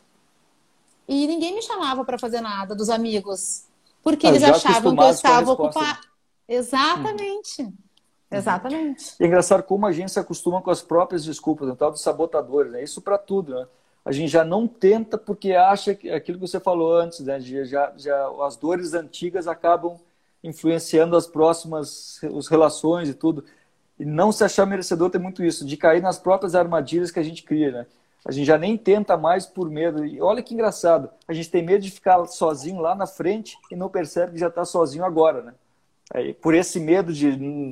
S1: e ninguém me chamava para fazer nada dos amigos, porque ah, eles achavam que eu estava ocupada. Exatamente. Uhum. Exatamente.
S2: E é engraçado como a gente se acostuma com as próprias desculpas, o né? tal dos sabotadores, né? Isso para tudo, né? A gente já não tenta porque acha que aquilo que você falou antes, né? Já, já as dores antigas acabam influenciando as próximas as relações e tudo. E não se achar merecedor tem muito isso, de cair nas próprias armadilhas que a gente cria, né? A gente já nem tenta mais por medo. E olha que engraçado, a gente tem medo de ficar sozinho lá na frente e não percebe que já está sozinho agora, né? É, por esse medo de,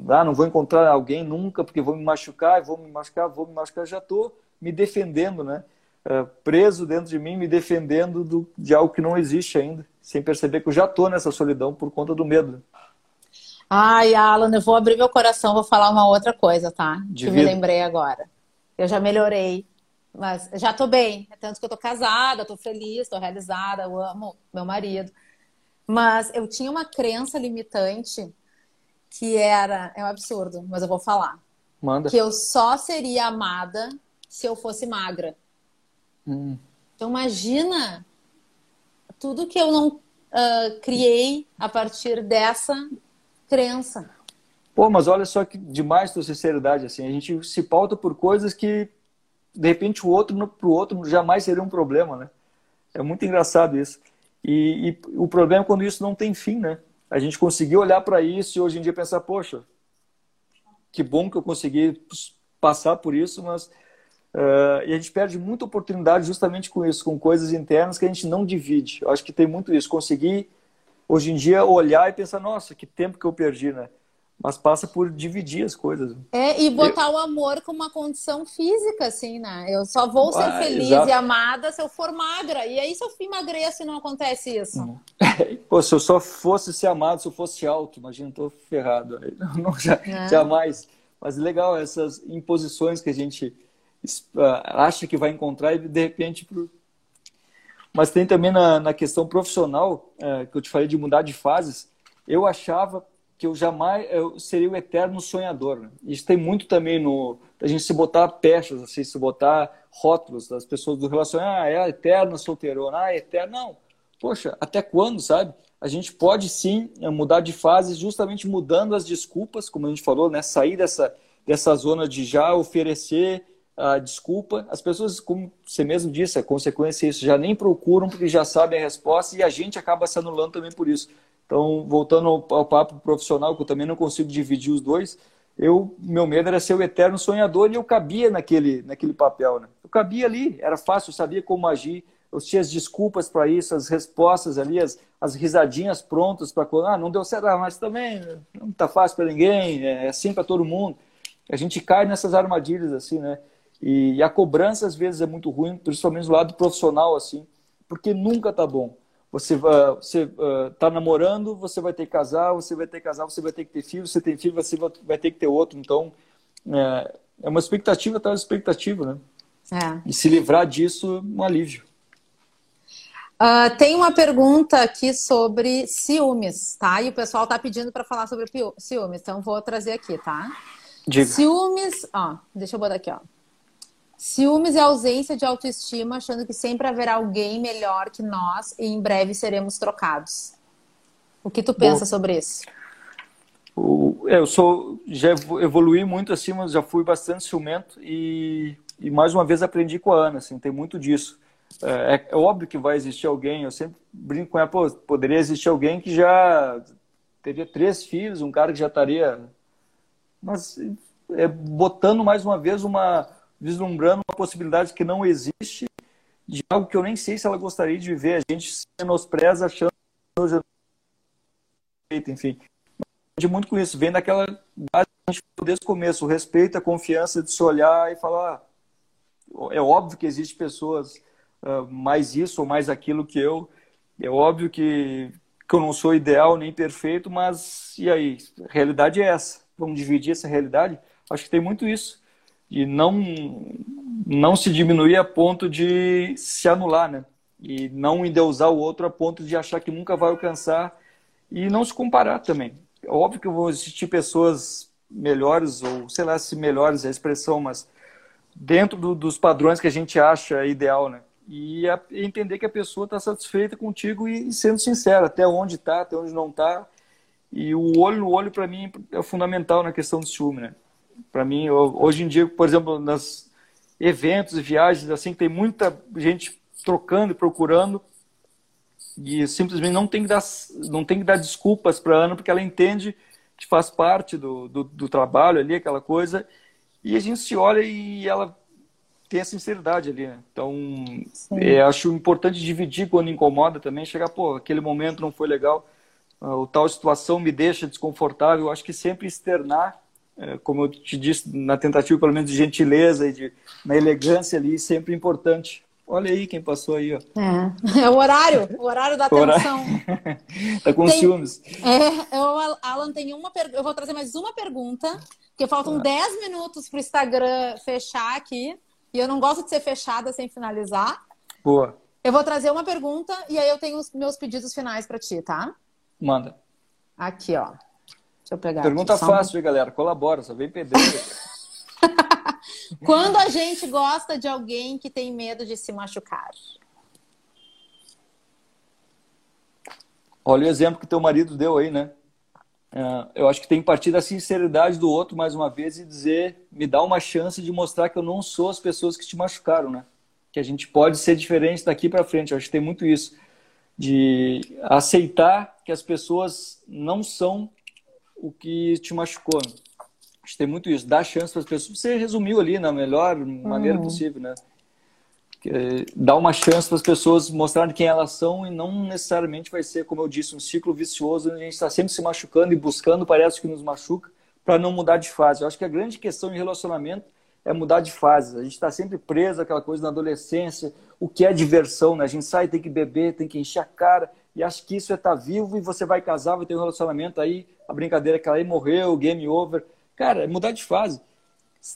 S2: ah, não vou encontrar alguém nunca porque vou me machucar, vou me machucar, vou me machucar, já estou me defendendo, né? É, preso dentro de mim, me defendendo do, de algo que não existe ainda, sem perceber que eu já estou nessa solidão por conta do medo.
S1: Ai, Alan, eu vou abrir meu coração, vou falar uma outra coisa, tá? De que me lembrei agora. Eu já melhorei, mas já estou bem. É tanto que eu estou casada, estou feliz, estou realizada, eu amo meu marido. Mas eu tinha uma crença limitante que era. É um absurdo, mas eu vou falar.
S2: Manda.
S1: Que eu só seria amada se eu fosse magra.
S2: Hum.
S1: Então imagina tudo que eu não uh, criei a partir dessa crença.
S2: Pô, mas olha só que demais tua sinceridade, assim, a gente se pauta por coisas que de repente o outro pro outro jamais seria um problema, né? É muito engraçado isso. E, e o problema é quando isso não tem fim, né? A gente conseguiu olhar para isso e hoje em dia pensar, poxa, que bom que eu consegui passar por isso, mas Uh, e a gente perde muita oportunidade justamente com isso, com coisas internas que a gente não divide. Eu acho que tem muito isso. Conseguir, hoje em dia, olhar e pensar, nossa, que tempo que eu perdi, né? Mas passa por dividir as coisas.
S1: É, e botar eu... o amor como uma condição física, assim, né? Eu só vou ser ah, feliz exato. e amada se eu for magra. E aí, se eu emagreço, não acontece isso. *laughs*
S2: Pô, se eu só fosse ser amado, se eu fosse alto, imagina, eu tô ferrado. *laughs* Não, já, é. Jamais. Mas legal, essas imposições que a gente ah, acha que vai encontrar e de repente. Mas tem também na, na questão profissional, é, que eu te falei de mudar de fases, eu achava que eu jamais eu seria o eterno sonhador. Né? Isso tem muito também no. A gente se botar pechas, assim, se botar rótulos das pessoas do relacionamento. Ah, é a eterna solteirona, ah, é eterna. Não. Poxa, até quando, sabe? A gente pode sim é, mudar de fase, justamente mudando as desculpas, como a gente falou, né? Sair dessa, dessa zona de já oferecer a desculpa. As pessoas, como você mesmo disse, a consequência é isso, já nem procuram porque já sabem a resposta e a gente acaba se anulando também por isso. Então, voltando ao, ao papo profissional, que eu também não consigo dividir os dois, eu, meu medo era ser o eterno sonhador e eu cabia naquele, naquele papel. Né? Eu cabia ali, era fácil, eu sabia como agir, eu tinha as desculpas para isso, as respostas ali, as, as risadinhas prontas para quando, ah, não deu certo, ah, mas também não está fácil para ninguém, é assim para todo mundo. A gente cai nessas armadilhas assim, né? E, e, a cobrança às vezes é muito ruim, principalmente do lado profissional, assim, porque nunca tá bom. Você uh, você uh, tá namorando, você vai ter que casar, você vai ter que casar, você vai ter que ter filho, você tem filho, você vai ter que ter outro. Então, é, é uma expectativa atrás de expectativa, né? É. E se livrar disso, um alívio.
S1: Uh, tem uma pergunta aqui sobre ciúmes, tá? E o pessoal tá pedindo para falar sobre ciúmes, então vou trazer aqui, tá?
S2: Diga.
S1: Ciúmes, ó, deixa eu botar aqui, ó. Ciúmes e ausência de autoestima, achando que sempre haverá alguém melhor que nós e em breve seremos trocados. O que tu pensa Bom, sobre isso?
S2: O, é, eu sou já evolui muito assim, mas já fui bastante ciumento e, e mais uma vez aprendi com a Ana, assim, tem muito disso. É, é, é óbvio que vai existir alguém, eu sempre brinco com ela, pô, poderia existir alguém que já teria três filhos, um cara que já estaria. Mas é, botando mais uma vez uma, vislumbrando uma possibilidade que não existe de algo que eu nem sei se ela gostaria de viver. A gente se menospreza achando enfim. De muito com isso, vem daquela desde o começo, o respeito, a confiança de se olhar e falar. É óbvio que existe pessoas uh, mais isso ou mais aquilo que eu. É óbvio que, que eu não sou ideal nem perfeito, mas e aí? A realidade é essa. Vamos dividir essa realidade? Acho que tem muito isso. E não, não se diminuir a ponto de se anular, né? E não endeusar o outro a ponto de achar que nunca vai alcançar e não se comparar também. Óbvio que vão existir pessoas melhores, ou sei lá se melhores é a expressão, mas dentro do, dos padrões que a gente acha ideal, né? E a, entender que a pessoa está satisfeita contigo e, e, sendo sincera, até onde está, até onde não está. E o olho no olho, para mim, é fundamental na questão do ciúme, né? Para mim, hoje em dia, por exemplo, nas eventos e viagens, assim, tem muita gente trocando e procurando, e simplesmente não tem que dar, não tem que dar desculpas para a Ana, porque ela entende que faz parte do, do, do, trabalho ali, aquela coisa, e a gente se olha e ela tem a sinceridade ali. Né? Então, é, acho importante dividir quando incomoda também, chegar, pô, aquele momento não foi legal, o tal situação me deixa desconfortável. Acho que sempre externar, como eu te disse, na tentativa pelo menos de gentileza e de, na elegância ali, sempre importante Olha aí quem passou aí, ó.
S1: É, *laughs* é o horário, o horário da atenção. *laughs*
S2: tá com tem, ciúmes.
S1: É, eu, Alan, tem uma pergunta. Eu vou trazer mais uma pergunta, porque faltam ah. 10 minutos pro Instagram fechar aqui. E eu não gosto de ser fechada sem finalizar.
S2: Boa.
S1: Eu vou trazer uma pergunta e aí eu tenho os meus pedidos finais para ti, tá?
S2: Manda.
S1: Aqui, ó. Deixa eu pegar.
S2: Pergunta aqui, fácil, um... galera. Colabora, só vem pedreiro. *laughs*
S1: Quando a gente gosta de alguém que tem medo de se machucar?
S2: Olha o exemplo que teu marido deu aí, né? Uh, eu acho que tem que partir da sinceridade do outro mais uma vez e dizer, me dá uma chance de mostrar que eu não sou as pessoas que te machucaram, né? Que a gente pode ser diferente daqui para frente. Eu acho que tem muito isso de aceitar que as pessoas não são o que te machucou. Acho que tem muito isso, dar chance para as pessoas. Você resumiu ali na melhor maneira uhum. possível, né? Dar uma chance para as pessoas mostrarem quem elas são e não necessariamente vai ser, como eu disse, um ciclo vicioso onde a gente está sempre se machucando e buscando, parece que nos machuca, para não mudar de fase. Eu acho que a grande questão em relacionamento é mudar de fase. A gente está sempre preso àquela coisa na adolescência, o que é diversão, né? A gente sai, tem que beber, tem que encher a cara e acha que isso é estar tá vivo e você vai casar, vai ter um relacionamento aí, a brincadeira é que ela aí morreu, game over. Cara, é mudar de fase.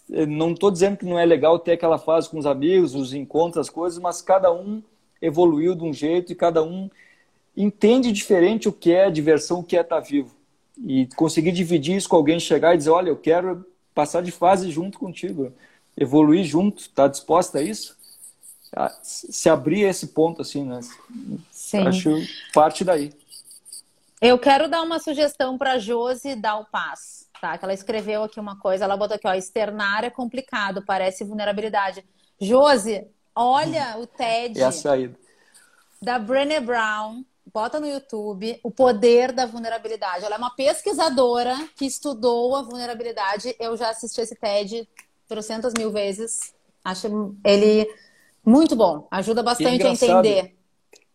S2: Não estou dizendo que não é legal ter aquela fase com os amigos, os encontros, as coisas, mas cada um evoluiu de um jeito e cada um entende diferente o que é diversão, o que é estar tá vivo. E conseguir dividir isso com alguém, chegar e dizer, olha, eu quero passar de fase junto contigo, evoluir junto, está disposta a isso? Se abrir esse ponto, assim, né? Sim. Acho parte daí.
S1: Eu quero dar uma sugestão para Josi dar o passo tá? Que ela escreveu aqui uma coisa, ela botou aqui, ó, externar é complicado, parece vulnerabilidade. Josi, olha o TED.
S2: É a saída.
S1: Da Brené Brown, bota no YouTube, o poder da vulnerabilidade. Ela é uma pesquisadora que estudou a vulnerabilidade. Eu já assisti esse TED trocentas mil vezes. Acho ele muito bom. Ajuda bastante a entender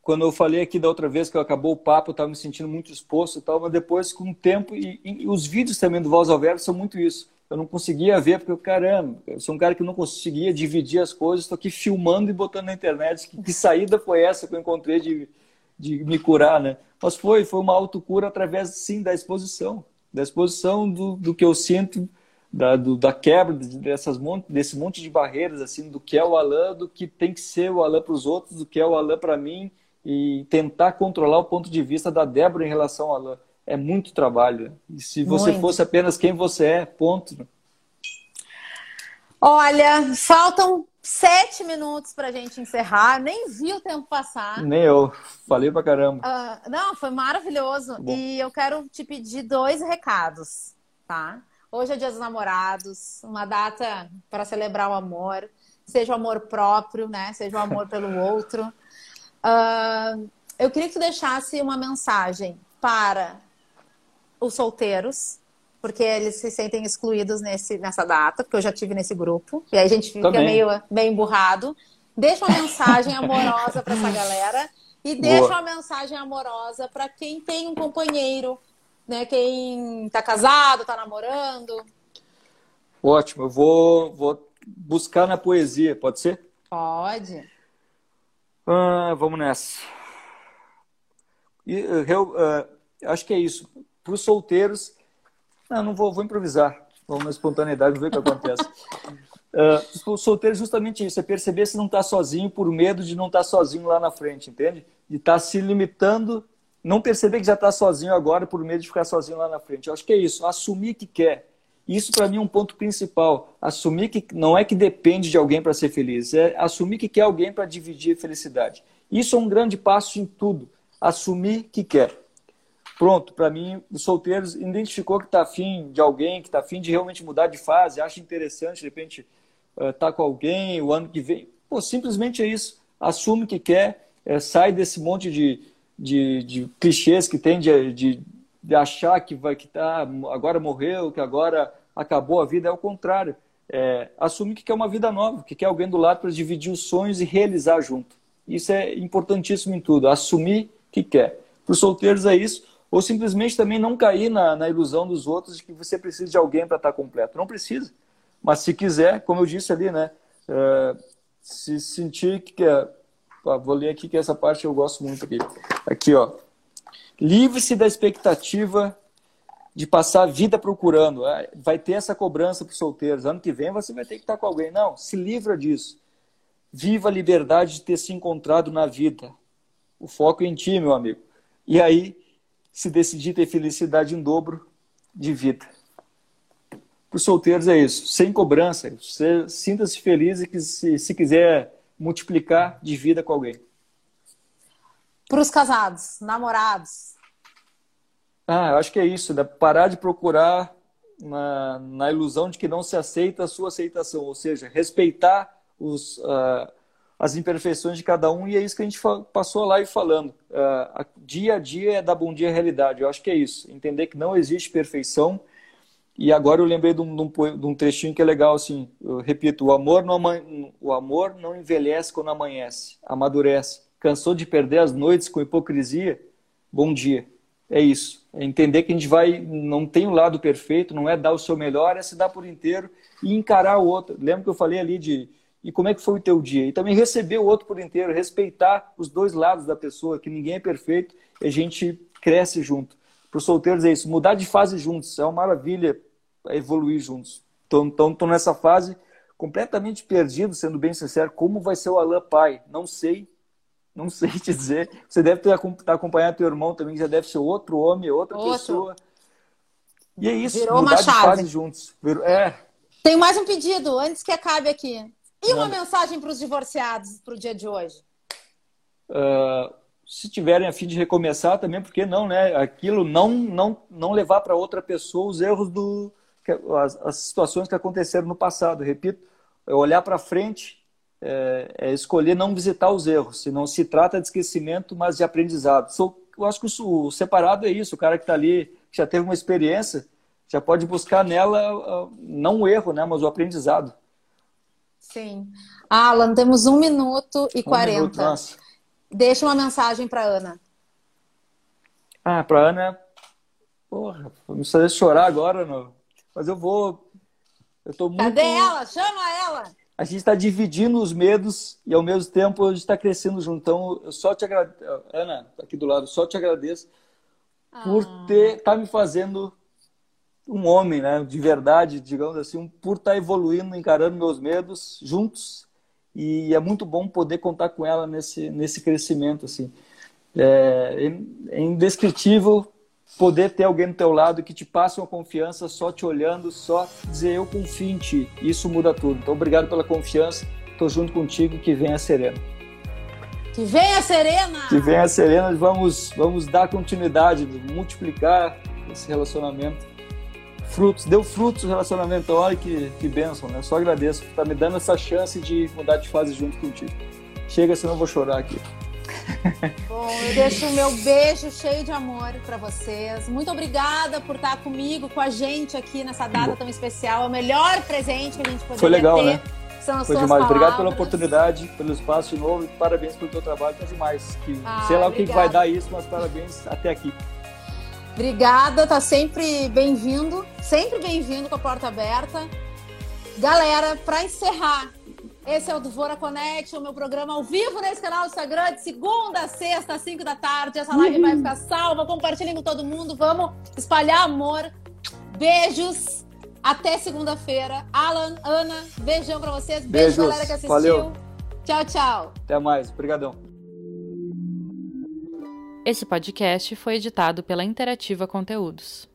S2: quando eu falei aqui da outra vez que acabou o papo, eu estava me sentindo muito exposto e tal, mas depois, com o tempo, e, e, os vídeos também do Voz ao Verbo são muito isso. Eu não conseguia ver, porque, caramba, eu sou um cara que não conseguia dividir as coisas, estou aqui filmando e botando na internet. Que, que, saída foi essa que eu encontrei de, de me curar, né? Mas foi, foi uma autocura através, sim, da exposição. Da exposição do, do que eu sinto, da, do, da quebra dessas monte, desse monte de barreiras, assim, do que é o Alan, do que tem que ser o Alan para os outros, do que é o Alan para mim, e tentar controlar o ponto de vista da Débora em relação ao Alain. É muito trabalho. E se você muito. fosse apenas quem você é, ponto.
S1: Olha, faltam sete minutos para a gente encerrar. Nem vi o tempo passar.
S2: Nem eu. Falei pra caramba.
S1: Uh, não, foi maravilhoso. Bom. E eu quero te pedir dois recados, tá? Hoje é Dia dos Namorados, uma data para celebrar o amor, seja o amor próprio, né? Seja o amor pelo outro. Uh, eu queria que tu deixasse uma mensagem para os solteiros, porque eles se sentem excluídos nesse, nessa data, porque eu já tive nesse grupo, e aí a gente fica meio, meio emburrado. Deixa uma mensagem amorosa para essa galera e deixa Boa. uma mensagem amorosa para quem tem um companheiro, né, quem tá casado, tá namorando?
S2: Ótimo, eu vou, vou buscar na poesia, pode ser?
S1: Pode.
S2: Ah, vamos nessa. Eu, uh, acho que é isso. Para os solteiros, não, não vou, vou improvisar. Vamos na espontaneidade, ver o que acontece. *laughs* uh, os solteiros, justamente isso, é perceber se não está sozinho por medo de não estar tá sozinho lá na frente, entende? De estar tá se limitando, não perceber que já está sozinho agora por medo de ficar sozinho lá na frente. Eu acho que é isso, assumir que quer. Isso para mim é um ponto principal. Assumir que não é que depende de alguém para ser feliz, é assumir que quer alguém para dividir a felicidade. Isso é um grande passo em tudo. Assumir que quer. Pronto, para mim, os solteiros identificou que está afim de alguém, que está afim de realmente mudar de fase, acha interessante, de repente, estar uh, tá com alguém o ano que vem. Pô, simplesmente é isso. Assume que quer, é, sai desse monte de, de, de clichês que tem de, de de achar que vai que tá agora morreu, que agora acabou a vida, é o contrário. É, assumir que quer uma vida nova, que quer alguém do lado para dividir os sonhos e realizar junto. Isso é importantíssimo em tudo, assumir que quer. Para os solteiros é isso, ou simplesmente também não cair na, na ilusão dos outros de que você precisa de alguém para estar completo. Não precisa. Mas se quiser, como eu disse ali, né, é, se sentir que quer. Vou ler aqui que essa parte eu gosto muito aqui. Aqui, ó. Livre-se da expectativa de passar a vida procurando. Ah, vai ter essa cobrança para os solteiros. Ano que vem você vai ter que estar com alguém. Não, se livra disso. Viva a liberdade de ter se encontrado na vida. O foco é em ti, meu amigo. E aí, se decidir ter felicidade em dobro de vida. Para os solteiros é isso, sem cobrança. Você sinta-se feliz e que se, se quiser multiplicar de vida com alguém.
S1: Para os casados, namorados.
S2: Ah, eu acho que é isso, né? parar de procurar na, na ilusão de que não se aceita a sua aceitação, ou seja, respeitar os, uh, as imperfeições de cada um, e é isso que a gente passou a live falando. Uh, dia a dia é dar bom dia à realidade, eu acho que é isso, entender que não existe perfeição, e agora eu lembrei de um, de um trechinho que é legal, assim, eu repito, o amor, não, o amor não envelhece quando amanhece, amadurece. Cansou de perder as noites com hipocrisia? Bom dia. É isso. É entender que a gente vai, não tem um lado perfeito, não é dar o seu melhor, é se dar por inteiro e encarar o outro. Lembra que eu falei ali de e como é que foi o teu dia? E também receber o outro por inteiro, respeitar os dois lados da pessoa, que ninguém é perfeito a gente cresce junto. Para os solteiros é isso, mudar de fase juntos, é uma maravilha evoluir juntos. Então, estou nessa fase completamente perdido, sendo bem sincero, como vai ser o Alan pai? Não sei, não sei te dizer. Você deve ter tá acompanhado teu irmão também, já deve ser outro homem, outra outro. pessoa. E é isso,
S1: Virou mudar uma chave.
S2: fase juntos. Virou... É.
S1: Tem mais um pedido, antes que acabe aqui. E uma mensagem para os divorciados para o dia de hoje?
S2: Uh, se tiverem a fim de recomeçar também, porque não, né? Aquilo não não não levar para outra pessoa os erros do as, as situações que aconteceram no passado. Repito, é olhar para frente é, é escolher não visitar os erros. Se não se trata de esquecimento, mas de aprendizado. eu acho que o, separado é isso. O cara que está ali, que já teve uma experiência, já pode buscar nela ah, não o erro, né, mas o aprendizado.
S1: Sim. Alan, temos um minuto e quarenta. Um Deixa uma mensagem para Ana.
S2: Ah, para Ana, porra, vou fazer chorar agora, não. mas eu vou. Eu tô muito...
S1: Cadê ela? Chama ela!
S2: A gente está dividindo os medos e ao mesmo tempo a gente está crescendo junto. Então, eu só te agradeço, Ana, tá aqui do lado, só te agradeço ah. por ter, estar tá me fazendo um homem, né, de verdade, digamos assim, por estar tá evoluindo, encarando meus medos juntos. E é muito bom poder contar com ela nesse, nesse crescimento, assim. É, é indescritível poder ter alguém do teu lado que te passe uma confiança só te olhando, só dizer eu confio em ti. Isso muda tudo. Então, obrigado pela confiança. Estou junto contigo. Que venha a Serena.
S1: Que venha Serena!
S2: Que venha a Serena. Vamos, vamos dar continuidade, multiplicar esse relacionamento. Frutos, deu frutos o relacionamento. Olha que, que bênção, né? Só agradeço por estar me dando essa chance de mudar de fase junto contigo. Chega, senão eu vou chorar aqui.
S1: Bom, eu deixo o meu beijo cheio de amor para vocês. Muito obrigada por estar comigo, com a gente aqui nessa data tão especial. É o melhor presente que a gente poderia
S2: Foi legal,
S1: ter.
S2: Né? São as Foi demais. Palavras. Obrigado pela oportunidade, pelo espaço de novo e parabéns pelo teu trabalho. Tá demais. Que, ah, sei lá obrigada. o que vai dar isso, mas parabéns até aqui.
S1: Obrigada, tá sempre bem-vindo, sempre bem-vindo com a porta aberta. Galera, para encerrar, esse é o Dvora Connect, o meu programa ao vivo nesse canal do Instagram, de segunda a sexta, às 5 da tarde. Essa live uhum. vai ficar salva. Compartilhem com todo mundo. Vamos espalhar amor. Beijos. Até segunda-feira. Alan, Ana, beijão para vocês. Beijo, Beijos. galera que assistiu. Valeu. Tchau, tchau.
S2: Até mais. Obrigadão.
S3: Esse podcast foi editado pela Interativa Conteúdos.